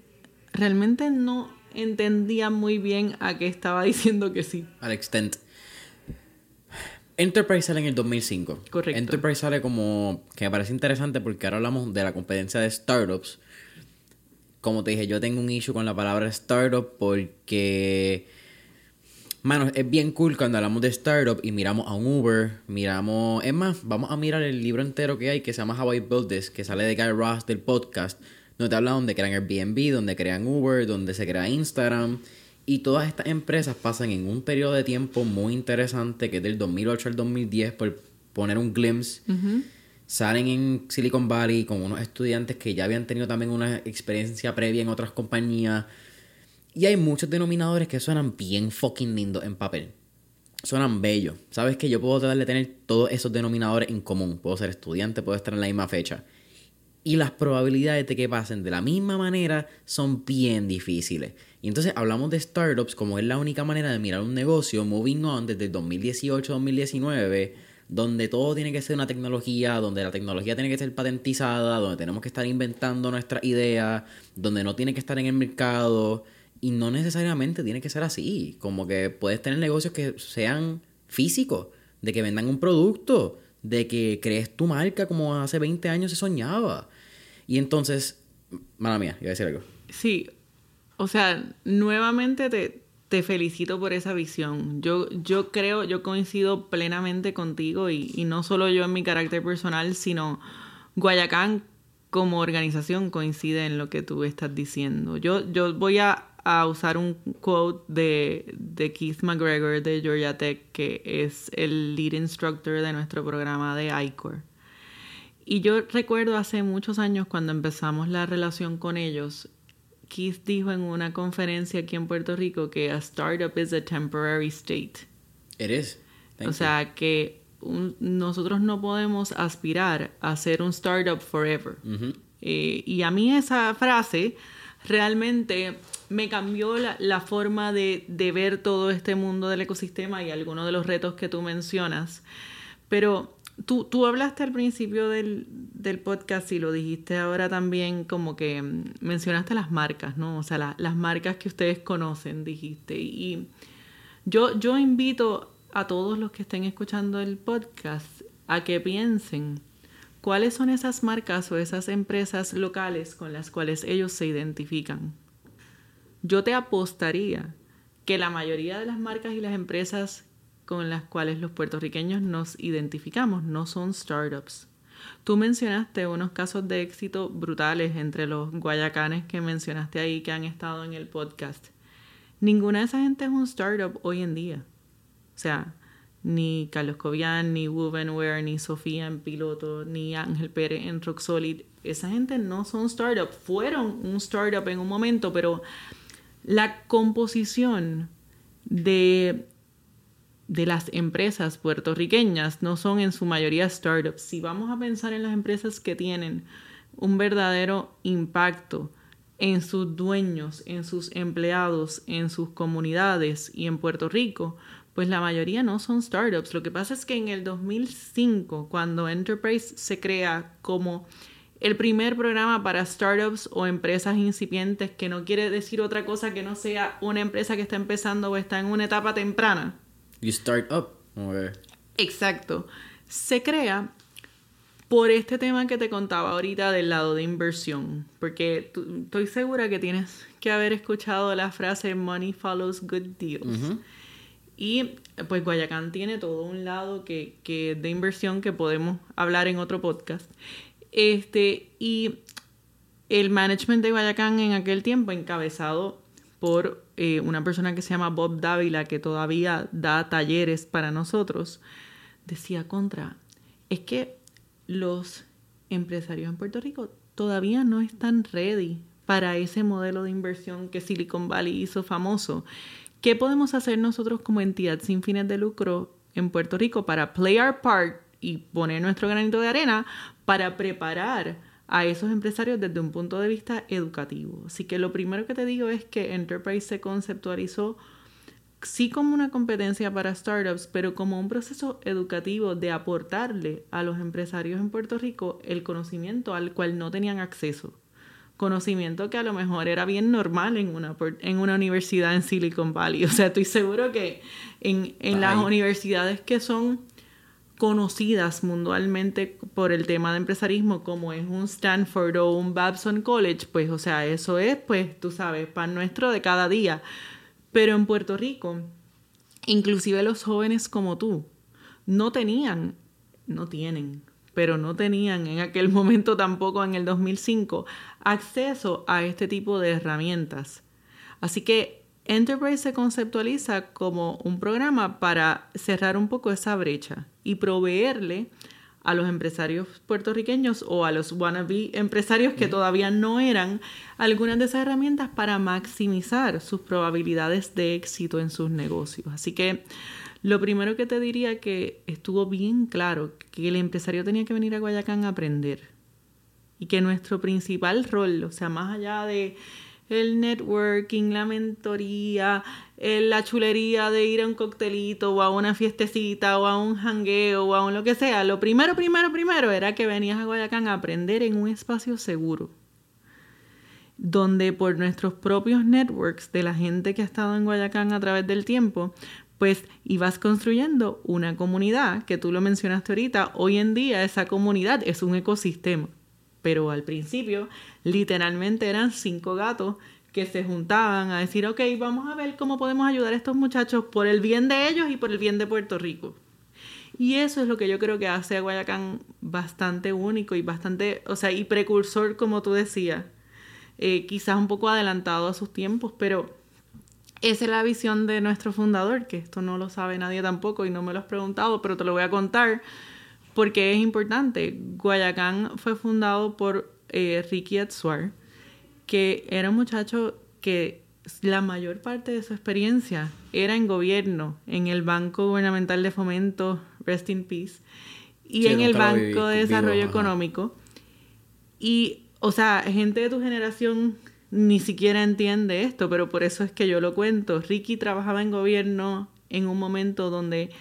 realmente no entendía muy bien a qué estaba diciendo que sí. Al extent. Enterprise sale en el 2005. Correcto. Enterprise sale como que me parece interesante porque ahora hablamos de la competencia de startups como te dije, yo tengo un issue con la palabra startup porque, mano, es bien cool cuando hablamos de startup y miramos a un Uber, miramos, es más, vamos a mirar el libro entero que hay que se llama How I Built This, que sale de Guy Ross del podcast, donde te habla donde crean Airbnb, donde crean Uber, donde se crea Instagram. Y todas estas empresas pasan en un periodo de tiempo muy interesante, que es del 2008 al 2010, por poner un glimpse salen en Silicon Valley con unos estudiantes que ya habían tenido también una experiencia previa en otras compañías. Y hay muchos denominadores que suenan bien fucking lindos en papel. Suenan bellos. Sabes que yo puedo tratar de tener todos esos denominadores en común. Puedo ser estudiante, puedo estar en la misma fecha. Y las probabilidades de que pasen de la misma manera son bien difíciles. Y entonces hablamos de startups como es la única manera de mirar un negocio moving on desde el 2018-2019 donde todo tiene que ser una tecnología, donde la tecnología tiene que ser patentizada, donde tenemos que estar inventando nuestras ideas, donde no tiene que estar en el mercado y no necesariamente tiene que ser así, como que puedes tener negocios que sean físicos, de que vendan un producto, de que crees tu marca como hace 20 años se soñaba. Y entonces, mala mía, iba a decir algo. Sí, o sea, nuevamente te, te felicito por esa visión. Yo, yo creo, yo coincido plenamente contigo y, no solo yo en mi carácter personal, sino Guayacán como organización coincide en lo que tú estás diciendo. Yo, yo voy a, a usar un quote de, de, Keith McGregor de Georgia Tech, que es el lead instructor de nuestro programa de ICOR. Y yo recuerdo hace muchos años cuando empezamos la relación con ellos, Keith dijo en una conferencia aquí en Puerto Rico que a startup is a temporary state. It is. o sea que nosotros no podemos aspirar a ser un startup forever. Eh, y a mí esa frase realmente me cambió la, la forma de, de, ver todo este mundo del ecosistema y algunos de los retos que tú mencionas. Pero Tú, tú hablaste al principio del, del, podcast y lo dijiste ahora también, como que mm, mencionaste las marcas, ¿no? O sea, las marcas que ustedes conocen, dijiste. Y yo, yo invito a todos los que estén escuchando el podcast a que piensen cuáles son esas marcas o esas empresas locales con las cuales ellos se identifican. Yo te apostaría que la mayoría de las marcas y las empresas con las cuales los puertorriqueños nos identificamos, no son startups. Tú mencionaste unos casos de éxito brutales entre los guayacanes que mencionaste ahí que han estado en el podcast. Ninguna de esa gente es un startup hoy en día. O sea, ni Carlos Cobian, ni Wovenware, ni Sofía en Piloto, ni Ángel Pérez en Rock Solid. Esa gente no son startups. Fueron un startup en un momento, pero la composición de de las empresas puertorriqueñas no son en su mayoría startups. Si vamos a pensar en las empresas que tienen un verdadero impacto en sus dueños, en sus empleados, en sus comunidades y en Puerto Rico, pues la mayoría no son startups. Lo que pasa es que en el 2005, cuando Enterprise se crea como el primer programa para startups o empresas incipientes, que no quiere decir otra cosa que no sea una empresa que está empezando o está en una etapa temprana. You start up. Exacto. Se crea por este tema que te contaba ahorita del lado de inversión, porque estoy segura que tienes que haber escuchado la frase money follows good deals. Y pues Guayacán tiene todo un lado que, que de inversión que podemos hablar en otro podcast. Este, y el management de Guayacán en aquel tiempo, encabezado por eh, una persona que se llama Bob Dávila, que todavía da talleres para nosotros, decía contra, es que los empresarios en Puerto Rico todavía no están ready para ese modelo de inversión que Silicon Valley hizo famoso. ¿Qué podemos hacer nosotros como entidad sin fines de lucro en Puerto Rico para play our part y poner nuestro granito de arena para preparar a esos empresarios desde un punto de vista educativo. Así que lo primero que te digo es que Enterprise se conceptualizó sí como una competencia para startups, pero como un proceso educativo de aportarle a los empresarios en Puerto Rico el conocimiento al cual no tenían acceso. Conocimiento que a lo mejor era bien normal en una, en una universidad en Silicon Valley. O sea, estoy seguro que en, en las universidades que son conocidas mundialmente por el tema de empresarismo como es un Stanford o un Babson College, pues o sea, eso es pues tú sabes, pan nuestro de cada día. Pero en Puerto Rico, inclusive los jóvenes como tú, no tenían, no tienen, pero no tenían en aquel momento tampoco en el 2005 acceso a este tipo de herramientas. Así que Enterprise se conceptualiza como un programa para cerrar un poco esa brecha y proveerle a los empresarios puertorriqueños o a los wannabe empresarios que todavía no eran algunas de esas herramientas para maximizar sus probabilidades de éxito en sus negocios. Así que lo primero que te diría que estuvo bien claro que el empresario tenía que venir a Guayacán a aprender y que nuestro principal rol, o sea, más allá de el networking, la mentoría, la chulería de ir a un coctelito o a una fiestecita o a un jangueo o a un lo que sea. Lo primero, primero, primero era que venías a Guayacán a aprender en un espacio seguro. Donde por nuestros propios networks de la gente que ha estado en Guayacán a través del tiempo, pues ibas construyendo una comunidad que tú lo mencionaste ahorita. Hoy en día esa comunidad es un ecosistema pero al principio literalmente eran cinco gatos que se juntaban a decir, ok, vamos a ver cómo podemos ayudar a estos muchachos por el bien de ellos y por el bien de Puerto Rico. Y eso es lo que yo creo que hace a Guayacán bastante único y bastante, o sea, y precursor, como tú decías. Eh, quizás un poco adelantado a sus tiempos, pero esa es la visión de nuestro fundador, que esto no lo sabe nadie tampoco y no me lo has preguntado, pero te lo voy a contar porque es importante. Guayacán fue fundado por eh, Ricky Atsuar, que era un muchacho que la mayor parte de su experiencia era en gobierno, en el Banco Gubernamental de Fomento, Rest in Peace, y en el Banco de Desarrollo Económico. Y, o sea, gente de tu generación ni siquiera entiende esto, pero por eso es que yo lo cuento. Ricky trabajaba en gobierno en un momento donde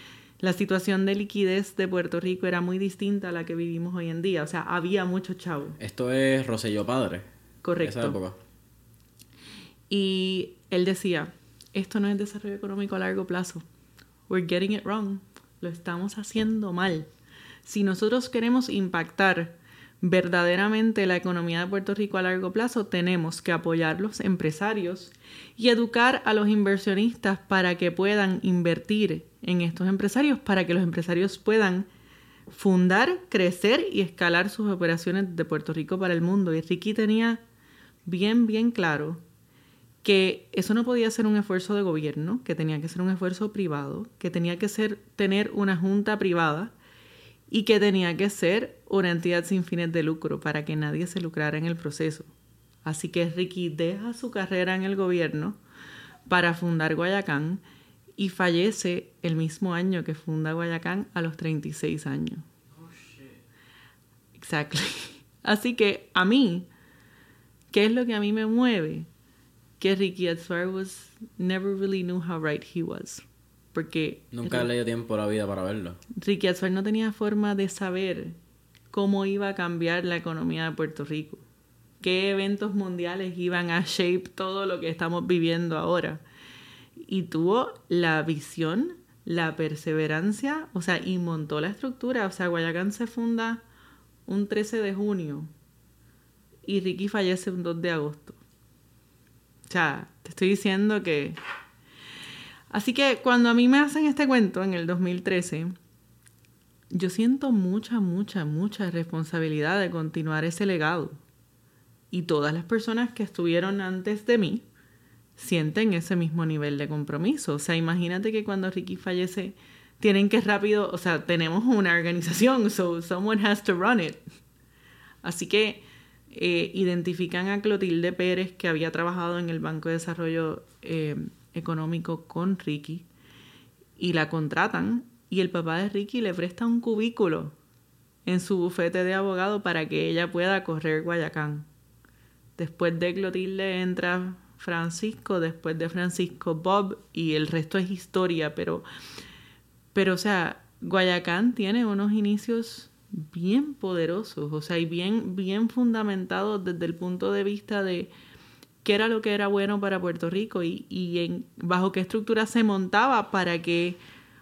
la situación de liquidez de Puerto Rico era muy distinta a la que vivimos hoy en día. O sea, había mucho chavo. Esto es Roselló Padre. Correcto. Esa época. Y él decía, esto no es desarrollo económico a largo plazo. We're getting it wrong. Lo estamos haciendo mal. Si nosotros queremos impactar verdaderamente la economía de Puerto Rico a largo plazo, tenemos que apoyar los empresarios y educar a los inversionistas para que puedan invertir en estos empresarios, para que los empresarios puedan fundar, crecer y escalar sus operaciones de Puerto Rico para el mundo. Y Ricky tenía bien, bien claro que eso no podía ser un esfuerzo de gobierno, que tenía que ser un esfuerzo privado, que tenía que ser tener una junta privada y que tenía que ser una entidad sin fines de lucro para que nadie se lucrara en el proceso. Así que Ricky deja su carrera en el gobierno para fundar Guayacán y fallece el mismo año que funda Guayacán a los 36 años. Exactly. Así que a mí, ¿Qué es lo que a mí me mueve? Que Ricky Atzvar was never really knew how right he was. Porque Nunca le dio tiempo a la vida para verlo. Ricky Atzvar no tenía forma de saber cómo iba a cambiar la economía de Puerto Rico. Qué eventos mundiales iban a shape todo lo que estamos viviendo ahora. Y tuvo la visión, la perseverancia, o sea, y montó la estructura. O sea, Guayacán se funda un 13 de junio y Ricky fallece un 2 de agosto. O sea, te estoy diciendo que... Así que cuando a mí me hacen este cuento en el 2013, yo siento mucha, mucha, mucha responsabilidad de continuar ese legado. Y todas las personas que estuvieron antes de mí sienten ese mismo nivel de compromiso. O sea, imagínate que cuando Ricky fallece, tienen que rápido, o sea, tenemos una organización, so someone has to run it. Así que eh, identifican a Clotilde Pérez, que había trabajado en el Banco de Desarrollo eh, Económico con Ricky, y la contratan, y el papá de Ricky le presta un cubículo en su bufete de abogado para que ella pueda correr Guayacán. Después de Clotilde entra Francisco, después de Francisco Bob, y el resto es historia, pero, pero o sea, Guayacán tiene unos inicios bien poderosos, o sea, y bien, bien fundamentados desde el punto de vista de qué era lo que era bueno para Puerto Rico y, y en, bajo qué estructura se montaba para que,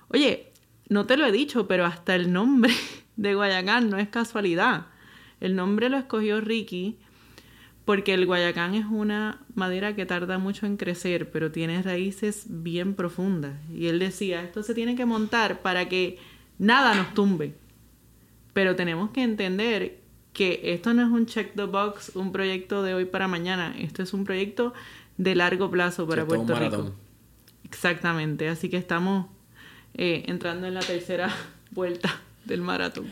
oye, no te lo he dicho, pero hasta el nombre de Guayacán no es casualidad. El nombre lo escogió Ricky porque el Guayacán es una madera que tarda mucho en crecer, pero tiene raíces bien profundas. Y él decía, esto se tiene que montar para que nada nos tumbe. Pero tenemos que entender que esto no es un check the box, un proyecto de hoy para mañana. Esto es un proyecto de largo plazo para Puerto Rico. Exactamente. Así que estamos eh, entrando en la tercera vuelta del maratón.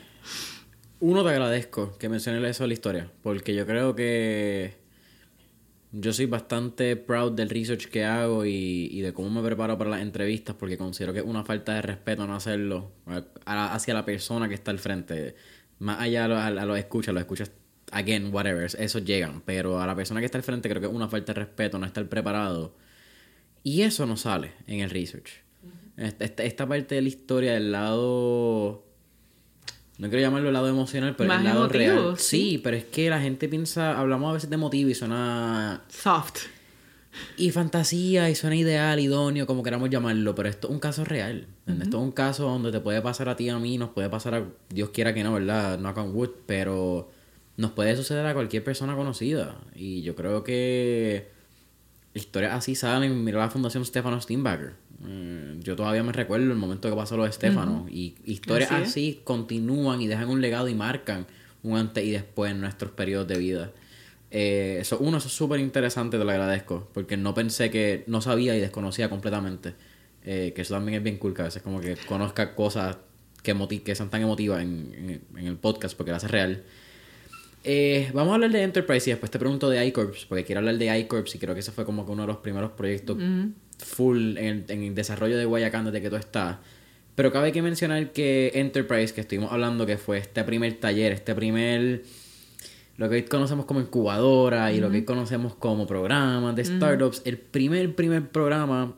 Uno, te agradezco que menciones eso de la historia, porque yo creo que yo soy bastante proud del research que hago y, y, de cómo me preparo para las entrevistas, porque considero que es una falta de respeto no hacerlo hacia la persona que está al frente. Más allá a los lo escuchas, los escuchas, again, whatever, esos llegan, pero a la persona que está al frente creo que es una falta de respeto no estar preparado. Y eso no sale en el research. esta, esta parte de la historia del lado no quiero llamarlo el lado emocional, pero el lado real. ¿sí? pero es que la gente piensa, hablamos a veces de motivo y suena... Soft. Y fantasía y suena ideal, idóneo, como queramos llamarlo, pero esto es un caso real. Esto es un caso donde te puede pasar a ti a mí, nos puede pasar a Dios quiera que no, ¿verdad? Knock on wood, pero nos puede suceder a cualquier persona conocida. Y yo creo que historias así salen. Mira la Fundación Stefano Steinbacher. Eh, yo todavía me recuerdo el momento que pasó lo de Stefano. Y historias así, continúan y dejan un legado y marcan un antes y después en nuestros periodos de vida. Eh, eso, uno, eso es súper interesante, te lo agradezco. Porque no pensé que no sabía y desconocía completamente. Eh, que eso también es bien cool, que a veces como que conozca cosas que, que son tan emotivas en, en, el podcast porque las hace real. Eh, vamos a hablar de Enterprise y después te pregunto de iCorps, porque quiero hablar de iCorps y creo que ese fue como que uno de los primeros proyectos full en el, desarrollo de Guayacán desde que tú estás. Pero cabe que mencionar que Enterprise, que estuvimos hablando, que fue este primer taller, este primer. Lo que hoy conocemos como incubadora y lo que hoy conocemos como programas de startups, el primer, primer programa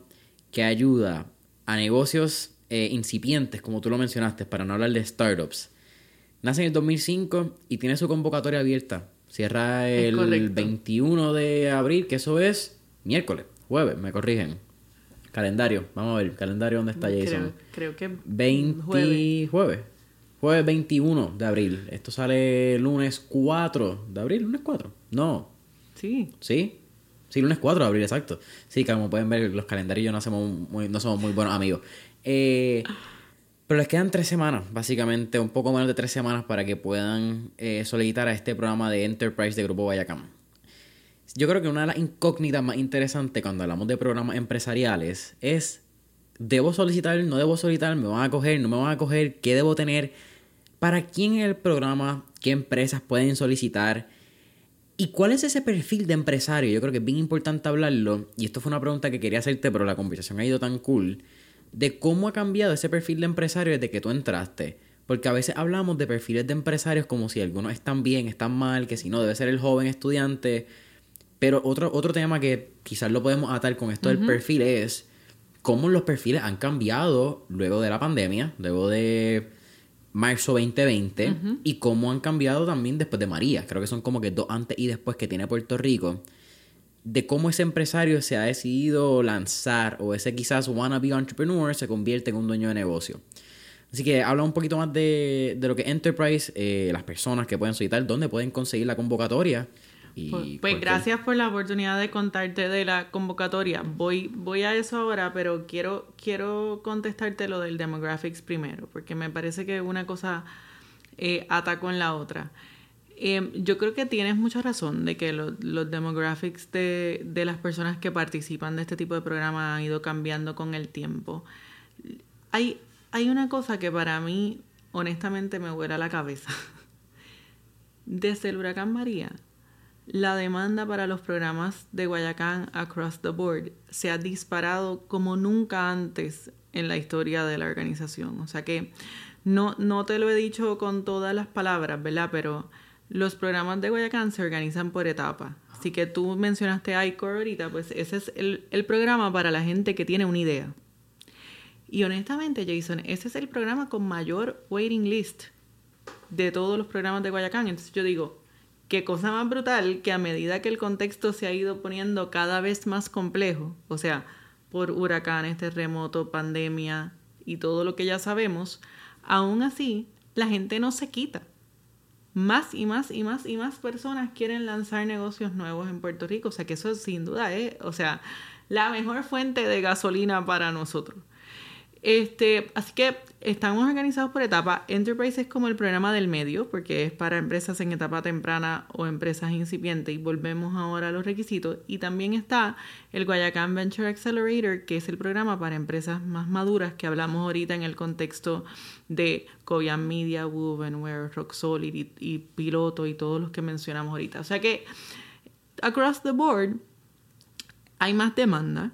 que ayuda a negocios eh, incipientes, como tú lo mencionaste, para no hablar de startups Nace en el 2005 y tiene su convocatoria abierta. Cierra el 21 de abril, que eso es miércoles, jueves, me corrigen. Calendario, vamos a ver, calendario, ¿dónde está Jason? Creo, que 20 jueves. jueves. Jueves 21 de abril. Esto sale lunes 4 de abril, lunes 4. No. Sí. ¿Sí? Sí, lunes 4 de abril, exacto. Sí, como pueden ver, los calendarios no somos muy, no somos muy buenos amigos. Eh, pero les quedan tres semanas, básicamente, un poco menos de tres semanas para que puedan eh, solicitar a este programa de Enterprise de Grupo Guayacán. Yo creo que una de las incógnitas más interesantes cuando hablamos de programas empresariales es, ¿debo solicitar? ¿No debo solicitar? ¿Me van a coger? ¿No me van a coger? ¿Qué debo tener? ¿Para quién es el programa? ¿Qué empresas pueden solicitar? ¿Y cuál es ese perfil de empresario? Yo creo que es bien importante hablarlo. Y esto fue una pregunta que quería hacerte, pero la conversación ha ido tan cool de cómo ha cambiado ese perfil de empresario desde que tú entraste. Porque a veces hablamos de perfiles de empresarios como si algunos están bien, están mal, que si no debe ser el joven estudiante. Pero otro, otro tema que quizás lo podemos atar con esto del perfil es cómo los perfiles han cambiado luego de la pandemia, luego de marzo 2020, y cómo han cambiado también después de María. Creo que son como que dos antes y después que tiene Puerto Rico. De cómo ese empresario se ha decidido lanzar o ese quizás wannabe entrepreneur se convierte en un dueño de negocio. Así que habla un poquito más de, de lo que Enterprise, eh, las personas que pueden solicitar, dónde pueden conseguir la convocatoria pues, pues gracias por la oportunidad de contarte de la convocatoria. Voy, voy a eso ahora, pero quiero, quiero contestarte lo del demographics primero, porque me parece que una cosa eh, ata con la otra. Em, yo creo que tienes mucha razón de que los demographics de, de, las personas que participan de este tipo de programa han ido cambiando con el tiempo. Hay, hay una cosa que para mí, honestamente, me vuela la cabeza. Desde el huracán María, la demanda para los programas de Guayacán across the board se ha disparado como nunca antes en la historia de la organización. O sea que no, no te lo he dicho con todas las palabras, ¿verdad? Pero los programas de Guayacán se organizan por etapa. Así que tú mencionaste ICOR ahorita, pues ese es el, el programa para la gente que tiene una idea. Y honestamente, Jason, ese es el programa con mayor waiting list de todos los programas de Guayacán. Entonces yo digo, qué cosa más brutal que a medida que el contexto se ha ido poniendo cada vez más complejo, o sea, por huracanes, terremoto, pandemia y todo lo que ya sabemos, aún así la gente no se quita. Más y más y más y más personas quieren lanzar negocios nuevos en Puerto Rico, o sea que eso sin duda es, o sea, la mejor fuente de gasolina para nosotros. Este, así que estamos organizados por etapa. Enterprise es como el programa del medio, porque es para empresas en etapa temprana o empresas incipientes. Y volvemos ahora a los requisitos. Y también está el Guayacán Venture Accelerator, que es el programa para empresas más maduras que hablamos ahorita en el contexto de Cobian Media, Wovenware, Rock Solid y, y Piloto y todos los que mencionamos ahorita. O sea que, across the board, hay más demanda.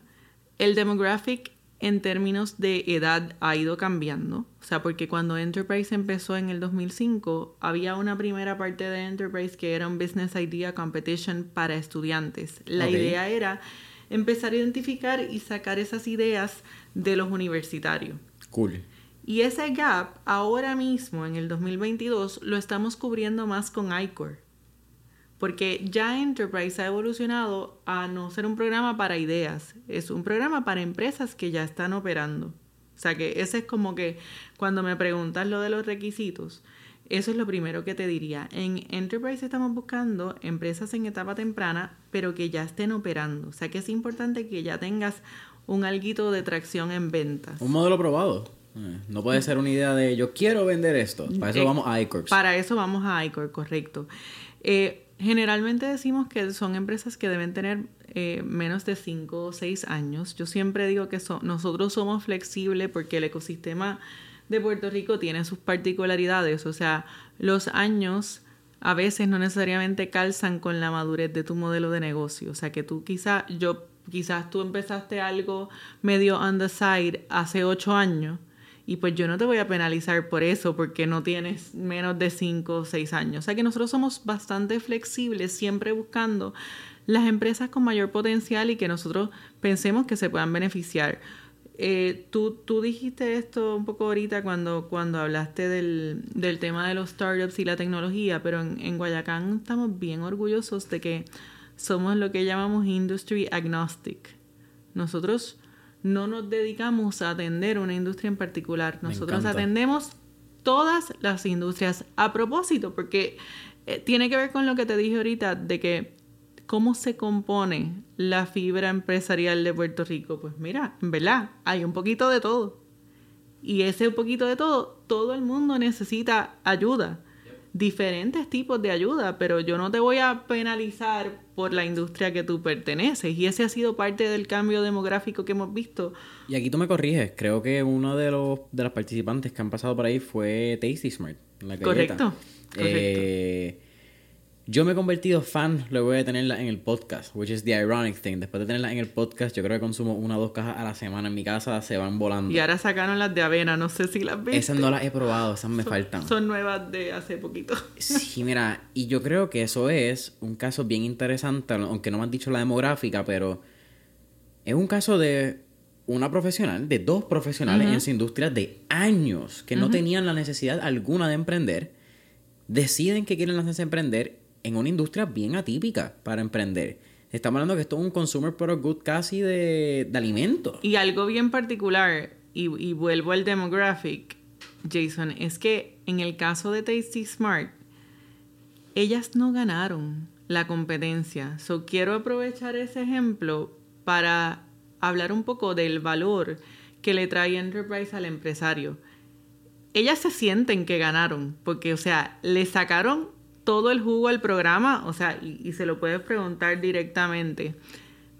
El demographic en términos de edad ha ido cambiando. O sea, porque cuando Enterprise empezó en el 2005, había una primera parte de Enterprise que era un Business Idea Competition para estudiantes. La idea era empezar a identificar y sacar esas ideas de los universitarios. Cool. Y ese gap, ahora mismo, en el 2022, lo estamos cubriendo más con iCore. Porque ya Enterprise ha evolucionado a no ser un programa para ideas, es un programa para empresas que ya están operando. O sea que ese es como que cuando me preguntas lo de los requisitos, eso es lo primero que te diría. En Enterprise estamos buscando empresas en etapa temprana, pero que ya estén operando. O sea que es importante que ya tengas un alguito de tracción en ventas. Un modelo probado. Eh, no puede ser una idea de yo quiero vender esto. Para eso eh, vamos a iCorp. Para eso vamos a iCorp, correcto. Eh, Generalmente decimos que son empresas que deben tener eh, menos de 5 o 6 años. Yo siempre digo que nosotros somos flexibles porque el ecosistema de Puerto Rico tiene sus particularidades. O sea, los años a veces no necesariamente calzan con la madurez de tu modelo de negocio. O sea, que tú quizás, yo, quizás tú empezaste algo medio on the side hace 8 años y pues yo no te voy a penalizar por eso, porque no tienes menos de 5 o 6 años. O sea que nosotros somos bastante flexibles, siempre buscando las empresas con mayor potencial y que nosotros pensemos que se puedan beneficiar. Eh, tú, tú dijiste esto un poco ahorita cuando, cuando hablaste del, del tema de los startups y la tecnología, pero en, en Guayacán estamos bien orgullosos de que somos lo que llamamos industry agnostic. Nosotros no nos dedicamos a atender una industria en particular. Nosotros atendemos todas las industrias a propósito, porque eh, tiene que ver con lo que te dije ahorita de que cómo se compone la fibra empresarial de Puerto Rico. Pues mira, en verdad, hay un poquito de todo. Y ese poquito de todo, todo el mundo necesita ayuda diferentes tipos de ayuda, pero yo no te voy a penalizar por la industria que tú perteneces. Y ese ha sido parte del cambio demográfico que hemos visto. Y aquí tú me corriges, creo que uno de los de las participantes que han pasado por ahí fue Tasty Smart. La correcto, correcto. Eh, Yo me he convertido fan luego de tenerla en el podcast, which is the ironic thing. Después de tenerla en el podcast, yo creo que consumo una o dos cajas a la semana en mi casa, se van volando. Y ahora sacaron las de avena, no sé si las viste. Esas no las he probado, esas me faltan. Son nuevas de hace poquito. Sí, mira, y yo creo que eso es un caso bien interesante, aunque no me han dicho la demográfica, pero es un caso de una profesional, de dos profesionales en esa industria de años que no tenían la necesidad alguna de emprender, deciden que quieren lanzarse a emprender en una industria bien atípica para emprender. Estamos hablando que esto es un consumer product good casi de, de alimentos. Y algo bien particular, y, vuelvo al demographic, Jason, es que en el caso de Tasty Smart, ellas no ganaron la competencia. So quiero aprovechar ese ejemplo para hablar un poco del valor que le trae Enterprise al empresario. Ellas se sienten que ganaron, porque, o sea, le sacaron todo el jugo al programa, o sea, y, se lo puedes preguntar directamente.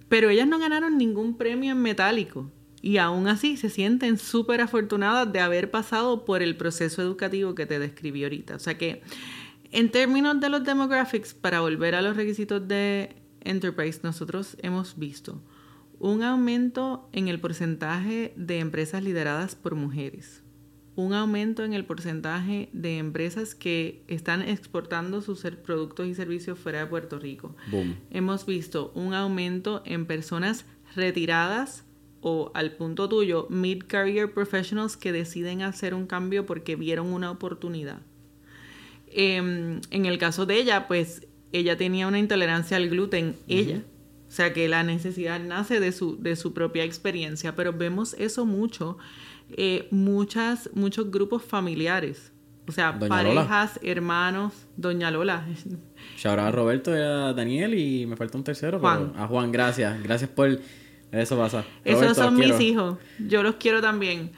Pero ellas no ganaron ningún premio en metálico y aún así se sienten súper afortunadas de haber pasado por el proceso educativo que te describí ahorita. O sea que en términos de los demographics, para volver a los requisitos de Enterprise, nosotros hemos visto un aumento en el porcentaje de empresas lideradas por mujeres un aumento en el porcentaje de empresas que están exportando sus productos y servicios fuera de Puerto Rico. Hemos visto un aumento en personas retiradas o al punto tuyo, mid-career professionals que deciden hacer un cambio porque vieron una oportunidad. Em, en el caso de ella, pues ella tenía una intolerancia al gluten, ella. O sea que la necesidad nace de su, de su propia experiencia, pero vemos eso mucho eh, muchas, muchos grupos familiares. O sea, parejas, hermanos, Doña Lola. Shout a Roberto y a Daniel y me falta un tercero, Juan. a Juan, gracias. Gracias por... Eso pasa. Esos son mis hijos. Yo los quiero también.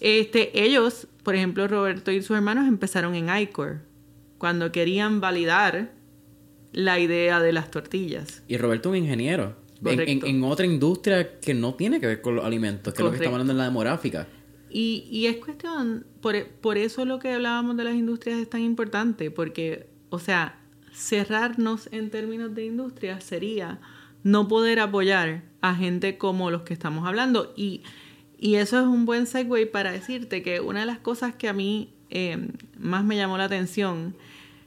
Este, ellos, por ejemplo, Roberto y sus hermanos empezaron en ICOR cuando querían validar la idea de las tortillas. Y Roberto un ingeniero. En, otra industria que no tiene que ver con los alimentos, que es lo que estamos hablando en la demográfica. Y, y es cuestión, por, por eso lo que hablábamos de las industrias es tan importante, porque, o sea, cerrarnos en términos de industria sería no poder apoyar a gente como los que estamos hablando. Y, y eso es un buen segue para decirte que una de las cosas que a mí eh, más me llamó la atención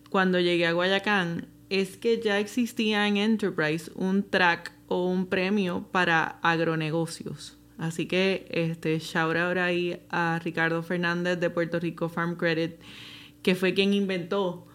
cuando llegué a Guayacán es que ya existía en Enterprise un track o un premio para agronegocios. Así que este shout out ahí a Ricardo Fernández de Puerto Rico Farm Credit, que fue quien inventó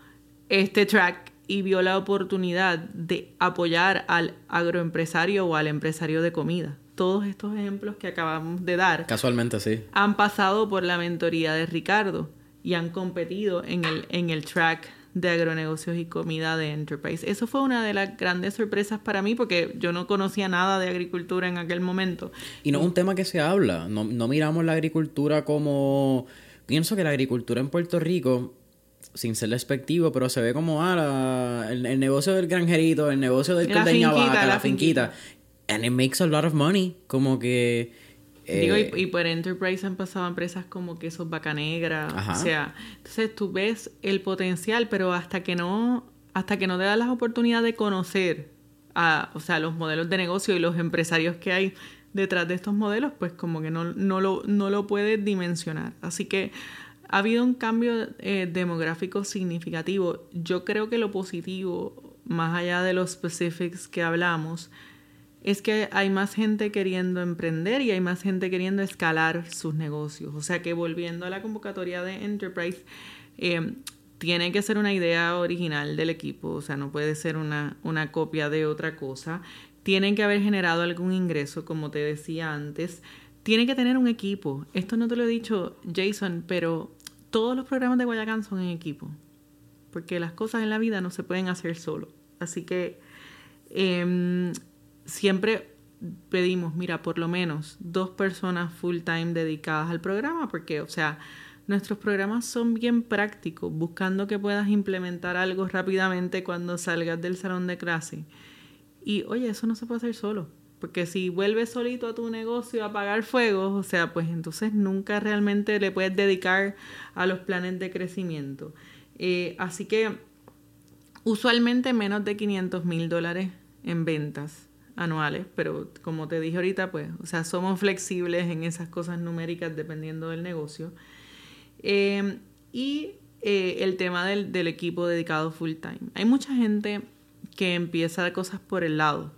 este track y vio la oportunidad de apoyar al agroempresario o al empresario de comida. Todos estos ejemplos que acabamos de dar. Casualmente, sí. Han pasado por la mentoría de Ricardo y han competido en el, en el track de agronegocios y comida de Enterprise. Eso fue una de las grandes sorpresas para mí porque yo no conocía nada de agricultura en aquel momento. Y no es un tema que se habla, no, miramos la agricultura como... Pienso que la agricultura en Puerto Rico sin ser despectivo, pero se ve como ah, el, negocio del granjerito, el negocio del la finquita, la, finquita. And it makes a lot of money. Como que Digo, y, eh, por Enterprise han pasado empresas como Quesos Vaca Negra. O sea, entonces tú ves el potencial, pero hasta que no, hasta que no te das las oportunidades de conocer a, o sea, los modelos de negocio y los empresarios que hay detrás de estos modelos, pues como que no, no, lo, no lo puedes dimensionar. Así que ha habido un cambio eh, demográfico significativo. Yo creo que lo positivo, más allá de los specifics que hablamos, es que hay más gente queriendo emprender y hay más gente queriendo escalar sus negocios. O sea que volviendo a la convocatoria de Enterprise, eh, tiene que ser una idea original del equipo, o sea, no puede ser una, una copia de otra cosa. Tienen que haber generado algún ingreso, como te decía antes. Tiene que tener un equipo. Esto no te lo he dicho, Jason, pero todos los programas de Guayacán son en equipo. Porque las cosas en la vida no se pueden hacer solo. Así que em, siempre pedimos, mira, por lo menos dos personas full time dedicadas al programa, porque, o sea, nuestros programas son bien prácticos, buscando que puedas implementar algo rápidamente cuando salgas del salón de clase. Y oye, eso no se puede hacer solo, porque si vuelves solito a tu negocio a apagar fuegos, o sea, pues entonces nunca realmente le puedes dedicar a los planes de crecimiento. Eh, así que Usualmente menos de 500 mil dólares en ventas anuales, pero como te dije ahorita, pues, o sea, somos flexibles en esas cosas numéricas dependiendo del negocio. Eh, y eh, el tema del, del, equipo dedicado full time. Hay mucha gente que empieza cosas por el lado.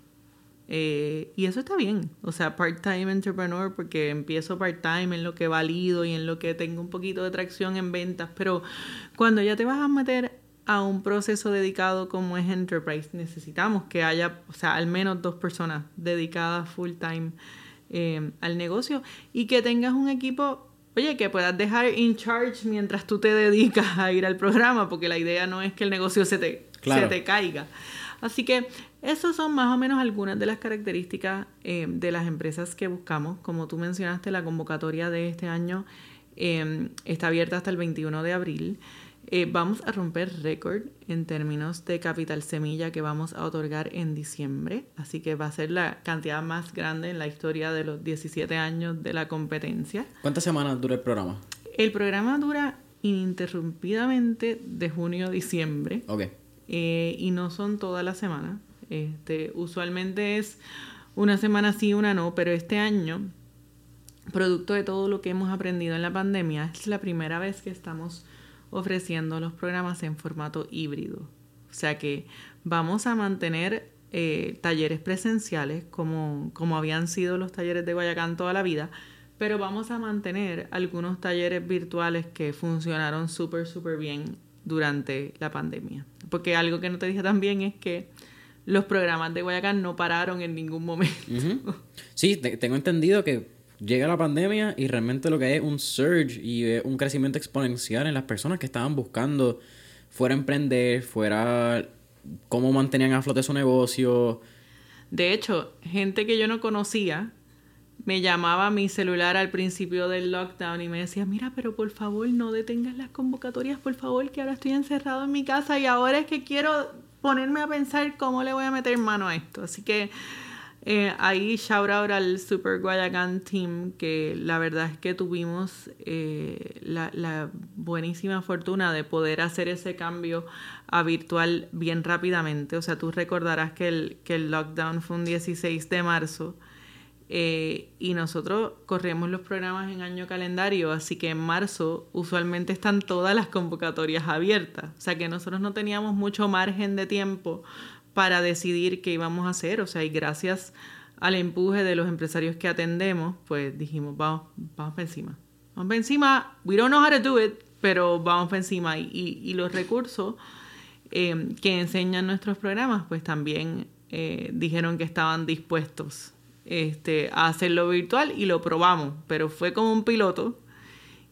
Eh, y eso está bien. O sea, part-time entrepreneur, porque empiezo part-time en lo que valido y en lo que tengo un poquito de tracción en ventas. Pero cuando ya te vas a meter a un proceso dedicado como es Enterprise, necesitamos que haya, o sea, al menos dos personas dedicadas full-time eh, al negocio y que tengas un equipo Oye, que puedas dejar in charge mientras tú te dedicas a ir al programa, porque la idea no es que el negocio se te, se te caiga. Así que esas son más o menos algunas de las características eh, de las empresas que buscamos. Como tú mencionaste, la convocatoria de este año eh, está abierta hasta el 21 de abril. Eh, vamos a romper récord en términos de capital semilla que vamos a otorgar en diciembre, así que va a ser la cantidad más grande en la historia de los 17 años de la competencia. ¿Cuántas semanas dura el programa? El programa dura ininterrumpidamente de junio a diciembre. Ok. Eh, y no son todas las semanas. Este, usualmente es una semana sí, una no, pero este año, producto de todo lo que hemos aprendido en la pandemia, es la primera vez que estamos ofreciendo los programas en formato híbrido. O sea que vamos a mantener eh, talleres presenciales como, como habían sido los talleres de Guayacán toda la vida, pero vamos a mantener algunos talleres virtuales que funcionaron súper, súper bien durante la pandemia. Porque algo que no te dije también es que los programas de Guayacán no pararon en ningún momento. Sí, tengo entendido que llega la pandemia y realmente lo que es un surge y un crecimiento exponencial en las personas que estaban buscando fuera emprender, fuera cómo mantenían a flote su negocio. De hecho, gente que yo no conocía me llamaba a mi celular al principio del lockdown y me decía, mira, pero por favor no detengas las convocatorias, por favor, que ahora estoy encerrado en mi casa y ahora es que quiero ponerme a pensar cómo le voy a meter mano a esto. Así que eh, ahí shout out al Super Guayacán Team, que la verdad es que tuvimos eh, la, buenísima fortuna de poder hacer ese cambio a virtual bien rápidamente. O sea, tú recordarás que el, que el lockdown fue un 16 de marzo. Eh, y nosotros corremos los programas en año calendario, así que en marzo usualmente están todas las convocatorias abiertas. O sea que nosotros no teníamos mucho margen de tiempo para decidir qué íbamos a hacer. O sea, y gracias al empuje de los empresarios que atendemos, pues dijimos, vamos, vamos para encima. Vamos para encima, we don't know how to do it, pero vamos para encima. Y, los recursos eh, que enseñan nuestros programas, pues también eh, dijeron que estaban dispuestos este, a hacerlo virtual y lo probamos, pero fue como un piloto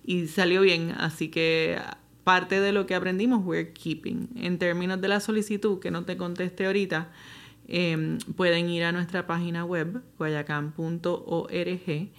y salió bien. Así que parte de lo que aprendimos, we're keeping. En términos de la solicitud, que no te conteste ahorita, eh, pueden ir a nuestra página web, guayacán.org,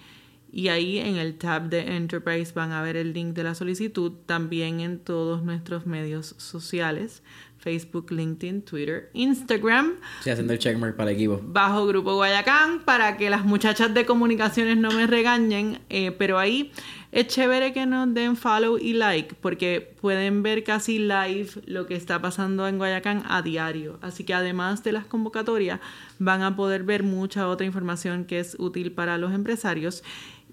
y ahí en el tab de Enterprise van a ver el link de la solicitud, también en todos nuestros medios sociales. Facebook, LinkedIn, Twitter, Instagram. Sí, haciendo el checkmark para el equipo. Bajo Grupo Guayacán, para que las muchachas de comunicaciones no me regañen. Eh, pero ahí es chévere que nos den follow y like, porque pueden ver casi live lo que está pasando en Guayacán a diario. Así que además de las convocatorias, van a poder ver mucha otra información que es útil para los empresarios.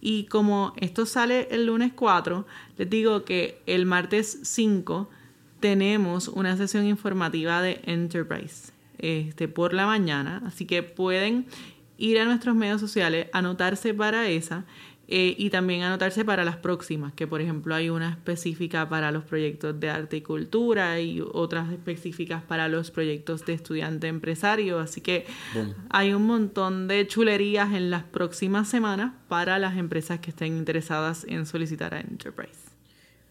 Y como esto sale el lunes 4, les digo que el martes 5 tenemos una sesión informativa de Enterprise este, por la mañana, así que pueden ir a nuestros medios sociales, anotarse para esa eh, y también anotarse para las próximas, que por ejemplo hay una específica para los proyectos de arte y cultura y otras específicas para los proyectos de estudiante empresario, así que hay un montón de chulerías en las próximas semanas para las empresas que estén interesadas en solicitar a Enterprise.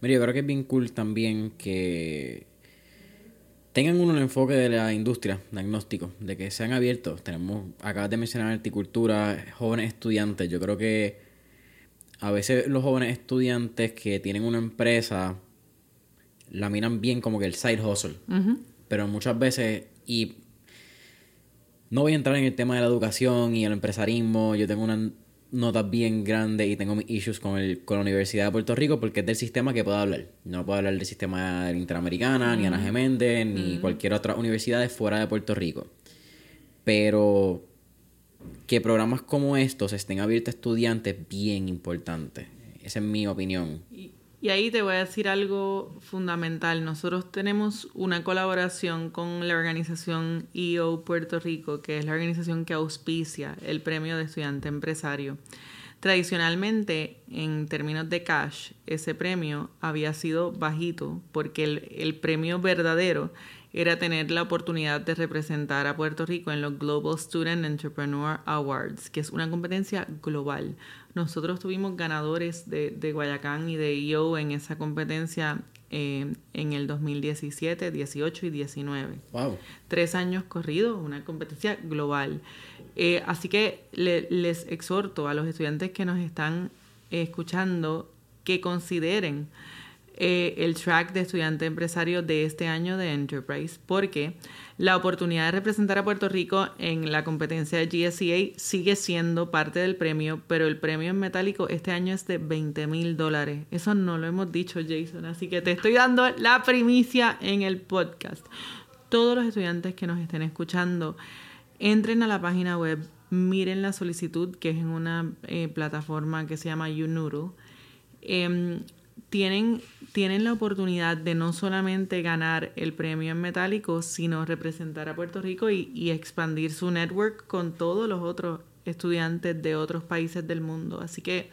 Mira, yo creo que es bien cool también que tengan uno el enfoque de la industria, diagnóstico, de que sean abiertos. Tenemos, acabas de mencionar horticultura, jóvenes estudiantes. Yo creo que a veces los jóvenes estudiantes que tienen una empresa la miran bien como que el side hustle. Pero muchas veces, y no voy a entrar en el tema de la educación y el empresarismo, yo tengo una notas bien grandes y tengo mis issues con, el, con la Universidad de Puerto Rico porque es del sistema que puedo hablar. No puedo hablar del sistema interamericana, ni Ana Geméndez, ni cualquier otra universidad de fuera de Puerto Rico. Pero que programas como estos estén abiertos a estudiantes bien importante. Esa es mi opinión. Y, y, ahí te voy a decir algo fundamental. Nosotros tenemos una colaboración con la organización EO Puerto Rico, que es la organización que auspicia el premio de estudiante empresario. Tradicionalmente, en términos de cash, ese premio había sido bajito porque el, el premio verdadero era tener la oportunidad de representar a Puerto Rico en los Global Student Entrepreneur Awards, que es una competencia global. Nosotros tuvimos ganadores de, de Guayacán y de IO en esa competencia eh, en el 2017, 18 y 19. Wow. Tres años corridos, una competencia global. Eh, así que les exhorto a los estudiantes que nos están escuchando que consideren eh, el track de estudiante empresario de este año de Enterprise, porque la oportunidad de representar a Puerto Rico en la competencia de GSEA sigue siendo parte del premio, pero el premio en metálico este año es de 20 mil dólares. Eso no lo hemos dicho, Jason, así que te estoy dando la primicia en el podcast. Todos los estudiantes que nos estén escuchando, entren a la página web, miren la solicitud que es en una eh, plataforma que se llama YouNoodle. Em, tienen, tienen la oportunidad de no solamente ganar el premio en metálico, sino representar a Puerto Rico y, expandir su network con todos los otros estudiantes de otros países del mundo. Así que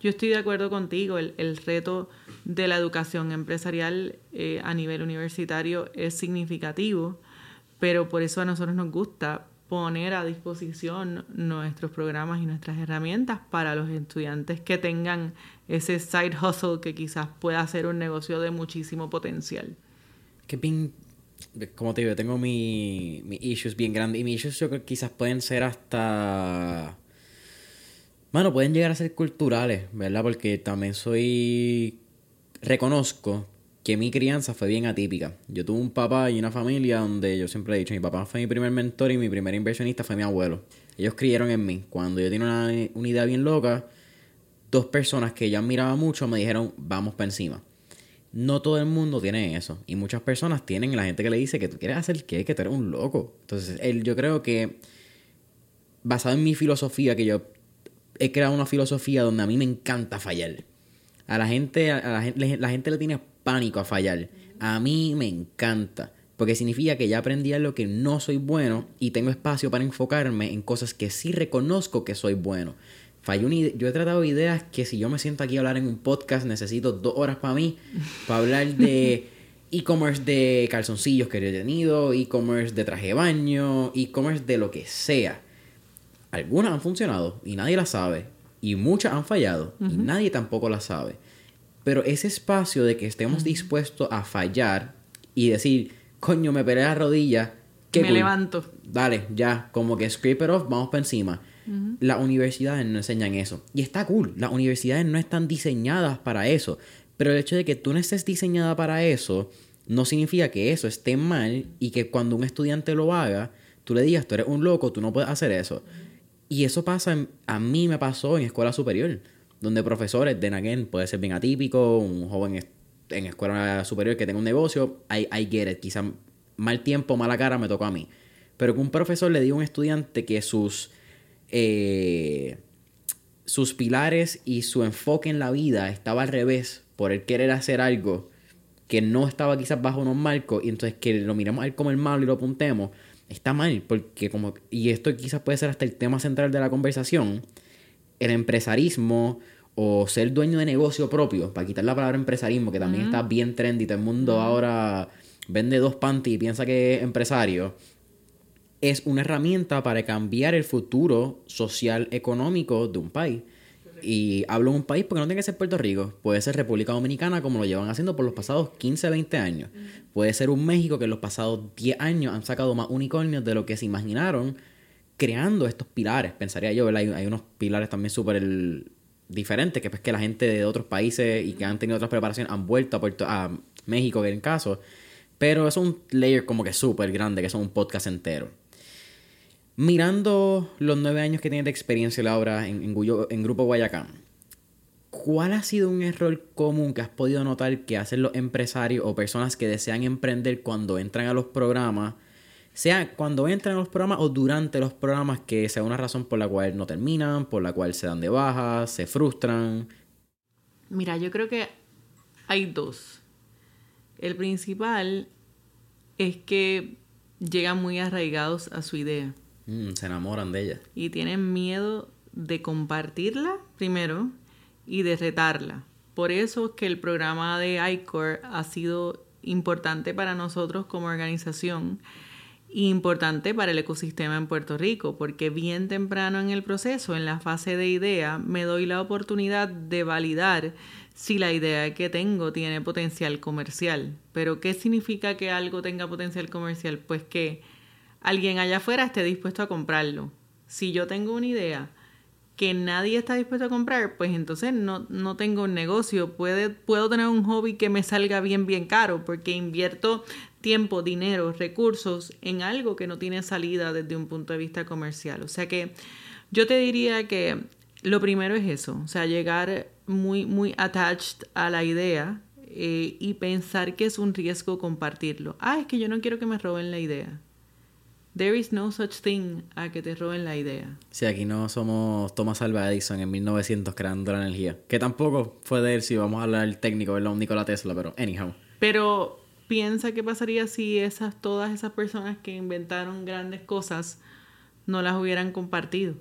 yo estoy de acuerdo contigo, el, el reto de la educación empresarial eh, a nivel universitario es significativo, pero por eso a nosotros nos gusta poner a disposición nuestros programas y nuestras herramientas para los estudiantes que tengan ese side hustle que quizás pueda ser un negocio de muchísimo potencial. Que bien, como te digo, tengo mis mi issues bien grandes y mis issues yo creo que quizás pueden ser hasta... Bueno, pueden llegar a ser culturales, ¿verdad? Porque también soy... Reconozco que mi crianza fue bien atípica. Yo tuve un papá y una familia donde yo siempre he dicho, mi papá fue mi primer mentor y mi primer inversionista fue mi abuelo. Ellos creyeron en mí. Cuando yo tenía una, idea bien loca, dos personas que ya miraba mucho me dijeron, vamos para encima. No todo el mundo tiene eso. Y muchas personas tienen la gente que le dice que tú quieres hacer qué, que tú eres un loco. Entonces, él, yo creo que, basado en mi filosofía, que yo he creado una filosofía donde a mí me encanta fallar. A la gente, a la gente, la gente le tiene pánico a fallar. A mí me encanta. Porque significa que ya aprendí a lo que no soy bueno y tengo espacio para enfocarme en cosas que sí reconozco que soy bueno. yo he tratado ideas que si yo me siento aquí a hablar en un podcast necesito dos horas para mí, para hablar de e-commerce de calzoncillos que he tenido, e-commerce de traje de baño, e-commerce de lo que sea. Algunas han funcionado y nadie las sabe. Y muchas han fallado y nadie tampoco las sabe. Pero ese espacio de que estemos dispuestos a fallar y decir, coño, me peleé la rodilla. me levanto. Dale, ya, como que scrape it off, vamos para encima. Las universidades no enseñan eso. Y está cool, las universidades no están diseñadas para eso. Pero el hecho de que tú no estés diseñada para eso, no significa que eso esté mal y que cuando un estudiante lo haga, tú le digas, tú eres un loco, tú no puedes hacer eso. Y eso pasa, a mí me pasó en escuela superior donde profesores, de again, puede ser bien atípico, un joven en escuela superior que tenga un negocio, I, I get it, quizá mal tiempo, mala cara me tocó a mí. Pero que un profesor le diga a un estudiante que sus, eh, sus pilares y su enfoque en la vida estaba al revés por el querer hacer algo que no estaba quizás bajo unos marcos y entonces que lo miremos a él como el malo y lo apuntemos, está mal, porque como, y esto quizás puede ser hasta el tema central de la conversación, el empresarismo o ser dueño de negocio propio, para quitar la palabra empresarismo, que también está bien trendy, todo el mundo ahora vende dos panties y piensa que es empresario, es una herramienta para cambiar el futuro social económico de un país. Y hablo de un país porque no tiene que ser Puerto Rico, puede ser República Dominicana como lo llevan haciendo por los pasados 15, 20 años. Puede ser un México que en los pasados 10 años han sacado más unicornios de lo que se imaginaron creando estos pilares, pensaría yo, Hay, hay unos pilares también súper diferentes, que es que la gente de otros países y que han tenido otras preparaciones han vuelto a, Puerto, a México, que en caso. Pero es un layer como que súper grande, que es un podcast entero. Mirando los nueve años que tienes de experiencia, Laura, en, en, en Grupo Guayacán, ¿cuál ha sido un error común que has podido notar que hacen los empresarios o personas que desean emprender cuando entran a los programas? Sea cuando entran a los programas o durante los programas que sea una razón por la cual no terminan, por la cual se dan de baja, se frustran. Mira, yo creo que hay dos. El principal es que llegan muy arraigados a su idea. Mm, se enamoran de ella. Y tienen miedo de compartirla primero y de retarla. Por eso es que el programa de ICOR ha sido importante para nosotros como organización importante para el ecosistema en Puerto Rico, porque bien temprano en el proceso, en la fase de idea, me doy la oportunidad de validar si la idea que tengo tiene potencial comercial. Pero ¿qué significa que algo tenga potencial comercial? Pues que alguien allá afuera esté dispuesto a comprarlo. Si yo tengo una idea que nadie está dispuesto a comprar, pues entonces no, no tengo un negocio. Puede, puedo tener un hobby que me salga bien, bien caro, porque invierto tiempo, dinero, recursos en algo que no tiene salida desde un punto de vista comercial. O sea que yo te diría que lo primero es eso, o sea, llegar muy, muy attached a la idea eh, y pensar que es un riesgo compartirlo. Ah, es que yo no quiero que me roben la idea. There is no such thing a que te roben la idea. Sí, aquí no somos Thomas Alva Edison en 1900 creando la energía. Que tampoco fue de él si vamos a hablar del técnico, ¿verdad? Nikola Tesla, pero anyhow. Pero piensa qué pasaría si esas, todas esas personas que inventaron grandes cosas no las hubieran compartido.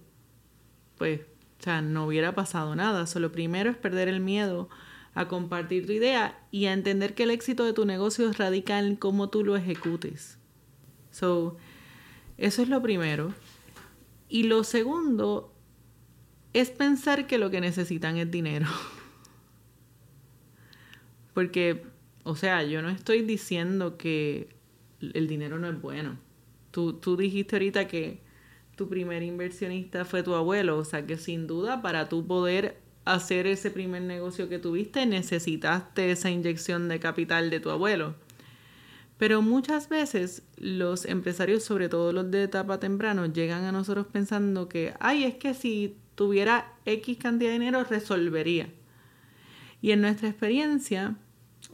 Pues, o sea, no hubiera pasado nada. Solo primero es perder el miedo a compartir tu idea y a entender que el éxito de tu negocio radica en cómo tú lo ejecutes. So, eso es lo primero. Y lo segundo es pensar que lo que necesitan es dinero. Porque, o sea, yo no estoy diciendo que el dinero no es bueno. Tú, tú dijiste ahorita que tu primer inversionista fue tu abuelo, o sea que sin duda para tú poder hacer ese primer negocio que tuviste necesitaste esa inyección de capital de tu abuelo. Pero muchas veces los empresarios, sobre todo los de etapa temprano, llegan a nosotros pensando que, ay, es que si tuviera X cantidad de dinero resolvería. Y en nuestra experiencia,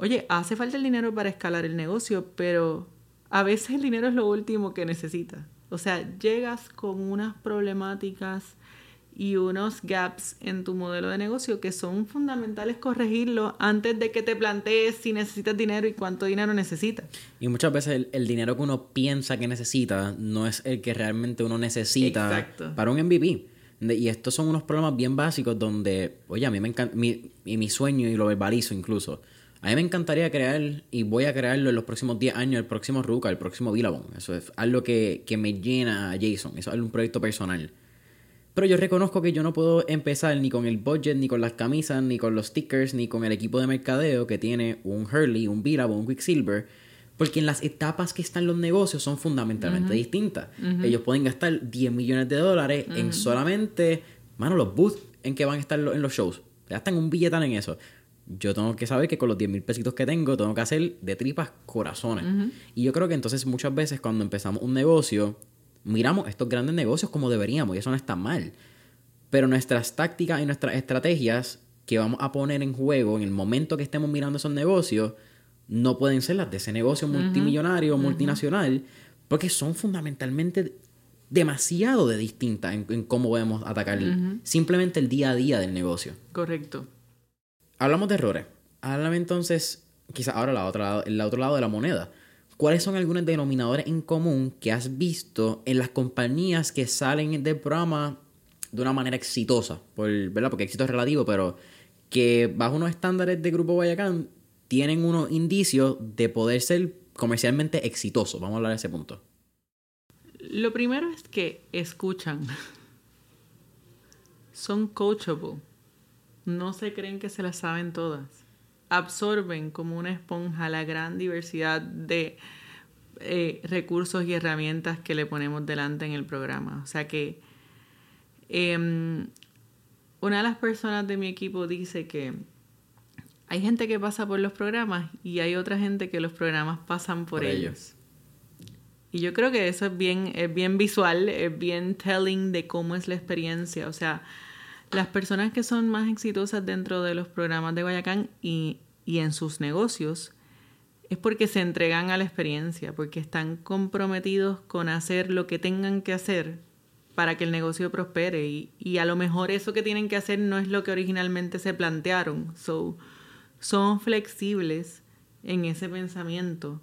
oye, hace falta el dinero para escalar el negocio, pero a veces el dinero es lo último que necesitas. O sea, llegas con unas problemáticas y unos gaps en tu modelo de negocio que son fundamentales corregirlo antes de que te plantees si necesitas dinero y cuánto dinero necesitas. Y muchas veces el, dinero que uno piensa que necesita no es el que realmente uno necesita para un MVP. Y estos son unos problemas bien básicos donde, oye, a mí me encanta, mi, y mi sueño, y lo verbalizo incluso, a mí me encantaría crear, y voy a crearlo en los próximos 10 años, el próximo Ruka, el próximo Billabong. Eso es algo que, que me llena a Jason, eso es un proyecto personal. Pero yo reconozco que yo no puedo empezar ni con el budget, ni con las camisas, ni con los stickers, ni con el equipo de mercadeo que tiene un Hurley, un Billabong, un Quicksilver. Porque en las etapas que están los negocios son fundamentalmente distintas. Ellos pueden gastar 10 millones de dólares en solamente, mano, los booths en que van a estar en los shows. Gastan un billetán en eso. Yo tengo que saber que con los 10 mil pesitos que tengo, tengo que hacer de tripas corazones. Y yo creo que entonces muchas veces cuando empezamos un negocio, miramos estos grandes negocios como deberíamos y eso no está mal. Pero nuestras tácticas y nuestras estrategias que vamos a poner en juego en el momento que estemos mirando esos negocios no pueden ser las de ese negocio multimillonario o multinacional porque son fundamentalmente demasiado de distintas en, cómo podemos atacar simplemente el día a día del negocio. Correcto. Hablamos de errores. Háblame entonces, quizás ahora la el otro lado de la moneda. ¿Cuáles son algunos denominadores en común que has visto en las compañías que salen del programa de una manera exitosa? ¿verdad? Porque éxito es relativo, pero que bajo unos estándares de Grupo Guayacán tienen unos indicios de poder ser comercialmente exitosos. Vamos a hablar de ese punto. Lo primero es que escuchan. Son coachable. No se creen que se las saben todas absorben como una esponja la gran diversidad de eh, recursos y herramientas que le ponemos delante en el programa. O sea que em, una de las personas de mi equipo dice que hay gente que pasa por los programas y hay otra gente que los programas pasan por, ellos. Y yo creo que eso es bien, es bien visual, es bien telling de cómo es la experiencia. O sea, las personas que son más exitosas dentro de los programas de Guayacán y, en sus negocios es porque se entregan a la experiencia, porque están comprometidos con hacer lo que tengan que hacer para que el negocio prospere. Y, y a lo mejor eso que tienen que hacer no es lo que originalmente se plantearon. So, son flexibles en ese pensamiento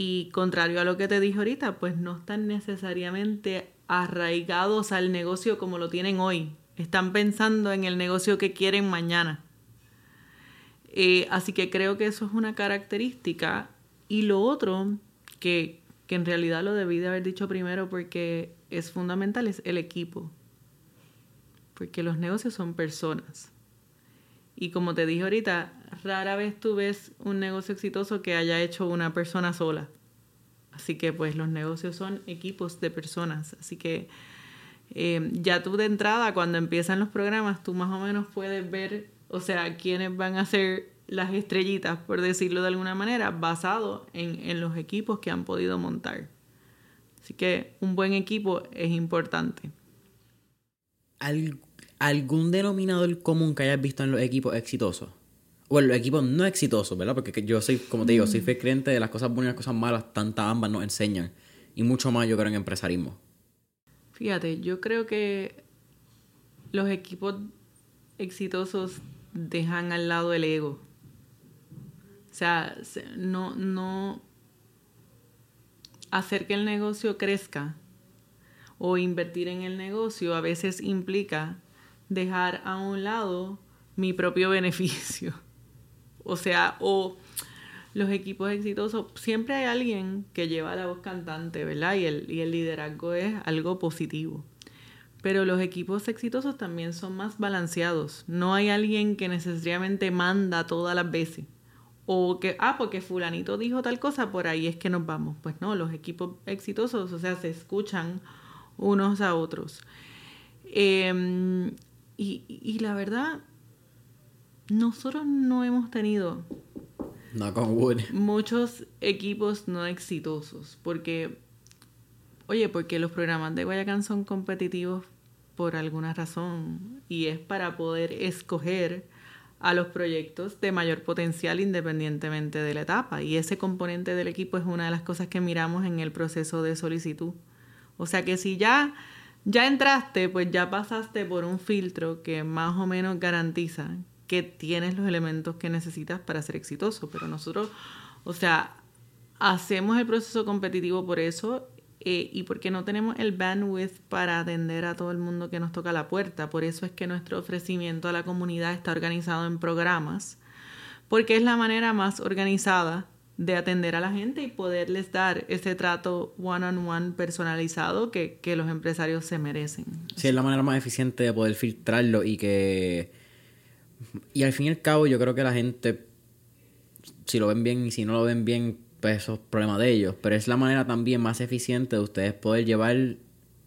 y contrario a lo que te dije ahorita, pues no están necesariamente arraigados al negocio como lo tienen hoy. Están pensando en el negocio que quieren mañana. Eh, así que creo que eso es una característica. Y lo otro, que, que en realidad lo debí de haber dicho primero porque es fundamental, es el equipo. Porque los negocios son personas. Y como te dije ahorita, rara vez tú ves un negocio exitoso que haya hecho una persona sola. Así que pues los negocios son equipos de personas. Así que eh, ya tú de entrada, cuando empiezan los programas, tú más o menos puedes ver, o sea, quiénes van a ser las estrellitas, por decirlo de alguna manera, basado en, en los equipos que han podido montar. Así que un buen equipo es importante. ¿Algo algún denominador común que hayas visto en los equipos exitosos? O en los equipos no exitosos, ¿verdad? Porque yo soy, como te digo, soy fe creyente de las cosas buenas y las cosas malas, tantas ambas nos enseñan. Y mucho más yo creo en empresarismo. Fíjate, yo creo que los equipos exitosos dejan al lado el ego. O sea, no, no hacer que el negocio crezca o invertir en el negocio a veces implica dejar a un lado mi propio beneficio. O sea, o los equipos exitosos, siempre hay alguien que lleva la voz cantante, ¿verdad? Y el, liderazgo es algo positivo. Pero los equipos exitosos también son más balanceados. No hay alguien que necesariamente manda todas las veces. O que, ah, porque fulanito dijo tal cosa, por ahí es que nos vamos. Pues no, los equipos exitosos, o sea, se escuchan unos a otros. Eh, y, y la verdad, nosotros no hemos tenido muchos equipos no exitosos. Porque, oye, porque los programas de Guayacán son competitivos por alguna razón. Y es para poder escoger a los proyectos de mayor potencial independientemente de la etapa. Y ese componente del equipo es una de las cosas que miramos en el proceso de solicitud. O sea que si ya ya entraste, pues ya pasaste por un filtro que más o menos garantiza que tienes los elementos que necesitas para ser exitoso. Pero nosotros, o sea, hacemos el proceso competitivo por eso eh, y porque no tenemos el bandwidth para atender a todo el mundo que nos toca la puerta. Por eso es que nuestro ofrecimiento a la comunidad está organizado en programas, porque es la manera más organizada de atender a la gente y poderles dar ese trato one-on-one personalizado que, que, los empresarios se merecen. Sí, es la manera más eficiente de poder filtrarlo y que... Y al fin y al cabo yo creo que la gente, si lo ven bien y si no lo ven bien, pues eso es problema de ellos. Pero es la manera también más eficiente de ustedes poder llevar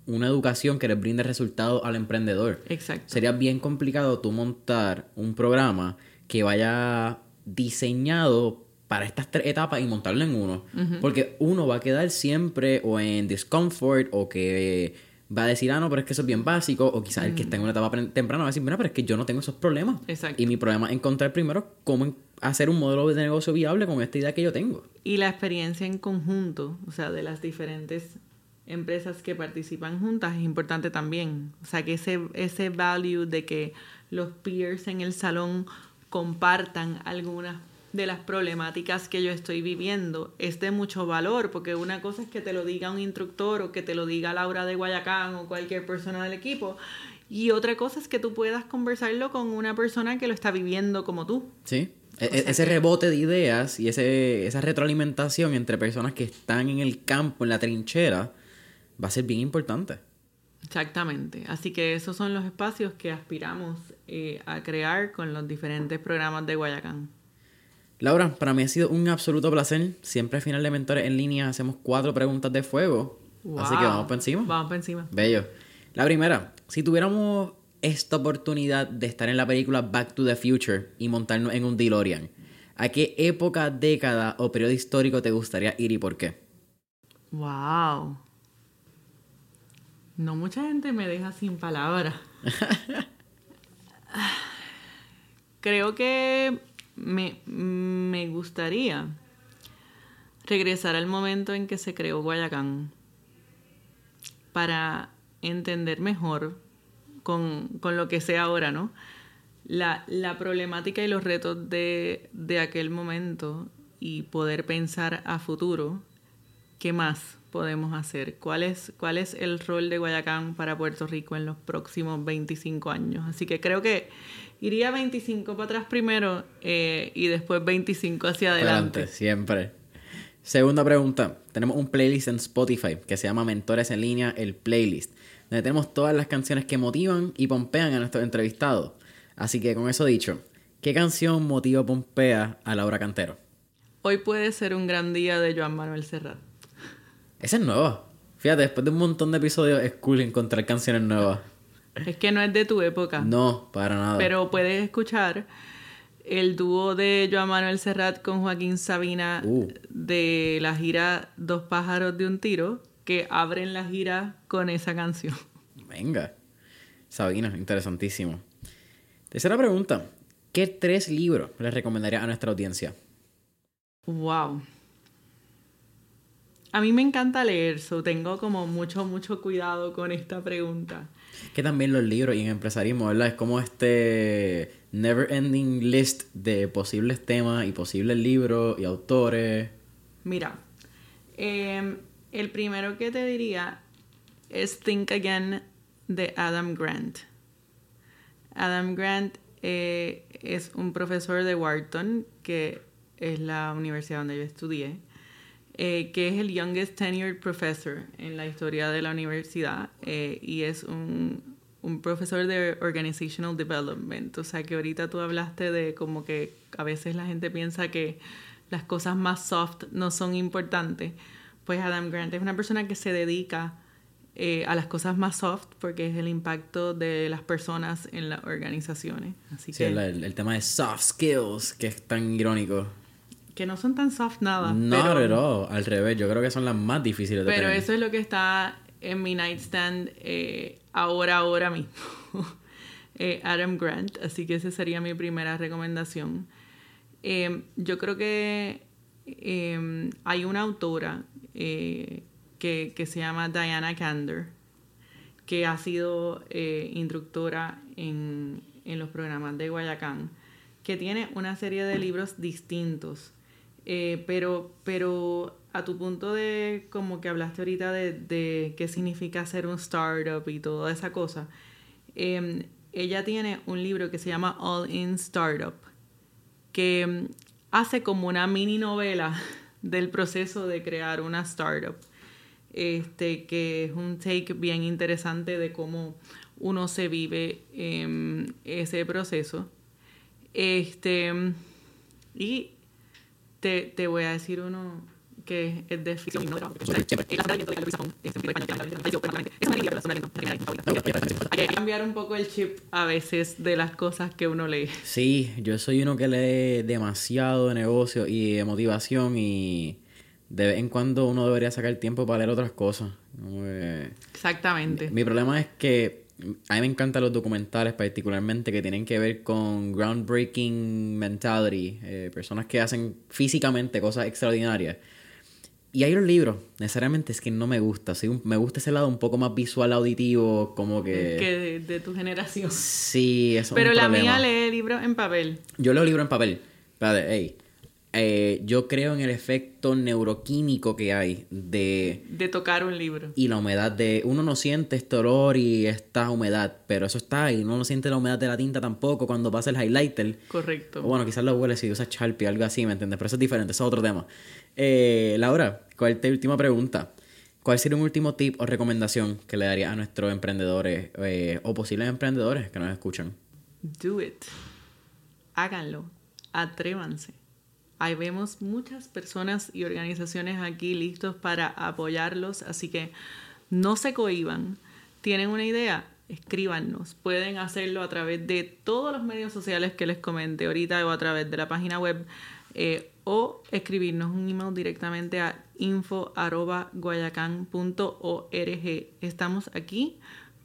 una educación que les brinde resultados al emprendedor. Exacto. Sería bien complicado tú montar un programa que vaya diseñado para estas tres etapas y montarlo en uno. Porque uno va a quedar siempre o en discomfort o que va a decir, ah, no, pero es que eso es bien básico. O quizás el que está en una etapa temprana va a decir, bueno, pero es que yo no tengo esos problemas. Exacto. Y mi problema es encontrar primero cómo hacer un modelo de negocio viable con esta idea que yo tengo. Y la experiencia en conjunto, o sea, de las diferentes empresas que participan juntas es importante también. O sea, que ese, ese value de que los peers en el salón compartan algunas de las problemáticas que yo estoy viviendo es de mucho valor, porque una cosa es que te lo diga un instructor o que te lo diga Laura de Guayacán o cualquier persona del equipo, y otra cosa es que tú puedas conversarlo con una persona que lo está viviendo como tú. Sí. E, e, ese rebote de ideas y ese, esa retroalimentación entre personas que están en el campo, en la trinchera, va a ser bien importante. Exactamente. Así que esos son los espacios que aspiramos eh, a crear con los diferentes programas de Guayacán. Laura, para mí ha sido un absoluto placer. Siempre al final de Mentores en línea hacemos cuatro preguntas de fuego. Así que vamos para encima. Vamos para encima. Bello. La primera, si tuviéramos esta oportunidad de estar en la película Back to the Future y montarnos en un DeLorean, ¿a qué época, década o periodo histórico te gustaría ir y por qué? Wow. No mucha gente me deja sin palabras. Creo que me, me gustaría regresar al momento en que se creó Guayacán para entender mejor con, con lo que sé ahora, ¿no? La, la, problemática y los retos de, de aquel momento y poder pensar a futuro qué más podemos hacer, cuál es, cuál es el rol de Guayacán para Puerto Rico en los próximos 25 años. Así que creo que iría 25 para atrás primero eh, y después 25 hacia adelante. siempre. Segunda pregunta. Tenemos un playlist en Spotify que se llama Mentores en línea, el playlist, donde tenemos todas las canciones que motivan y pompean a nuestros entrevistados. Así que con eso dicho, ¿qué canción motiva o pompea a Laura Cantero? Hoy puede ser un gran día de Joan Manuel Serrat. Esa es nueva. Fíjate, después de un montón de episodios es cool encontrar canciones nuevas. Es que no es de tu época. No, para nada. Pero puedes escuchar el dúo de Joan Manuel Serrat con Joaquín Sabina uh. de la gira Dos pájaros de un tiro, que abren la gira con esa canción. Venga. Sabina, interesantísimo. Tercera pregunta. ¿Qué tres libros le recomendaría a nuestra audiencia? Wow. A mí me encanta leer, so tengo como mucho, mucho cuidado con esta pregunta. Que también los libros y en empresarismo, ¿verdad? Es como este never ending list de posibles temas y posibles libros y autores. Mira, em, el primero que te diría es Think Again de Adam Grant. Adam Grant eh, es un profesor de Wharton, que es la universidad donde yo estudié eh, que es el youngest tenured professor en la historia de la universidad eh, y es un, un, profesor de organizational development. O sea que ahorita tú hablaste de como que a veces la gente piensa que las cosas más soft no son importantes. Pues Adam Grant es una persona que se dedica eh, a las cosas más soft porque es el impacto de las personas en las organizaciones. Así sí, que, el, el, tema de soft skills, que es tan irónico que no son tan soft nada. No, pero, al revés, yo creo que son las más difíciles de Pero eso es lo que está en mi nightstand eh, ahora, ahora mismo. eh, Adam Grant, así que esa sería mi primera recomendación. Em, yo creo que em, hay una autora eh, que, que, se llama Diana Kander, que ha sido instructora en, en los programas de Guayacán, que tiene una serie de libros distintos eh, pero, pero a tu punto de, como que hablaste ahorita de, de qué significa ser un startup y toda esa cosa, em, ella tiene un libro que se llama All in Startup, que em, hace como una mini novela del proceso de crear una startup. Este, que es un take bien interesante de cómo uno se vive en ese proceso. Este, y te, te voy a decir uno que es de ficción no Hay que cambiar un poco el chip a veces de las cosas que uno lee. Sí, yo soy uno que lee demasiado de negocio y de motivación y de vez en cuando uno debería sacar tiempo para leer otras cosas. Exactamente. Mi problema es que a mí me encantan los documentales particularmente que tienen que ver con groundbreaking mentality, eh, personas que hacen físicamente cosas extraordinarias. Y hay los libros, necesariamente es que no me gusta, me gusta ese lado un poco más visual, auditivo, como que... Que de, tu generación. Sí, eso Pero la mía lee libros en papel. Yo leo libros en papel. Espérate, hey, eh, yo creo en el efecto neuroquímico que hay de... De tocar un libro. Y la humedad de... Uno no siente este olor y esta humedad, pero eso está ahí. Uno no siente la humedad de la tinta tampoco cuando pasa el highlighter. Correcto. O bueno, quizás lo huele si usas Sharpie, algo así, ¿me entiendes? Pero eso es diferente, eso es otro tema. Eh, Laura, ¿cuál es tu última pregunta? ¿Cuál sería un último tip o recomendación que le darías a nuestros emprendedores eh, o posibles emprendedores que nos escuchan? Do it. Háganlo. Atrévanse Ahí vemos muchas personas y organizaciones aquí listos para apoyarlos, así que no se cohiban. ¿Tienen una idea? Escríbanos. Pueden hacerlo a través de todos los medios sociales que les comenté ahorita o a través de la página web eh, o escribirnos un email directamente a info.guayacán.org. Estamos aquí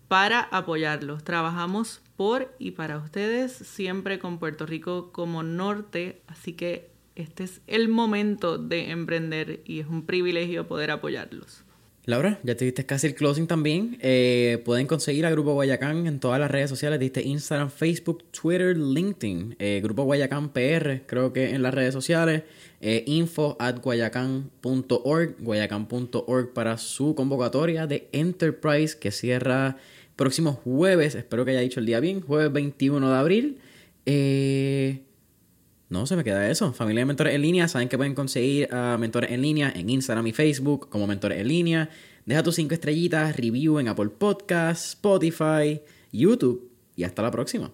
para apoyarlos. Trabajamos por y para ustedes, siempre con Puerto Rico como norte, así que este es el momento de emprender y es un privilegio poder apoyarlos. Laura, ya te diste casi el closing también. Eh, pueden conseguir a Grupo Guayacán en todas las redes sociales. Diste Instagram, Facebook, Twitter, LinkedIn. Eh, Grupo Guayacán PR, creo que en las redes sociales. Eh, info at guayacán.org. Guayacán.org para su convocatoria de Enterprise que cierra próximo jueves. Espero que haya dicho el día bien. Jueves 21 de abril. Eh. No, se me queda eso. Familia de Mentores en Línea, saben que pueden conseguir a Mentores en Línea en Instagram y Facebook como Mentores en Línea. Deja tus cinco estrellitas, review en Apple Podcasts, Spotify, YouTube y hasta la próxima.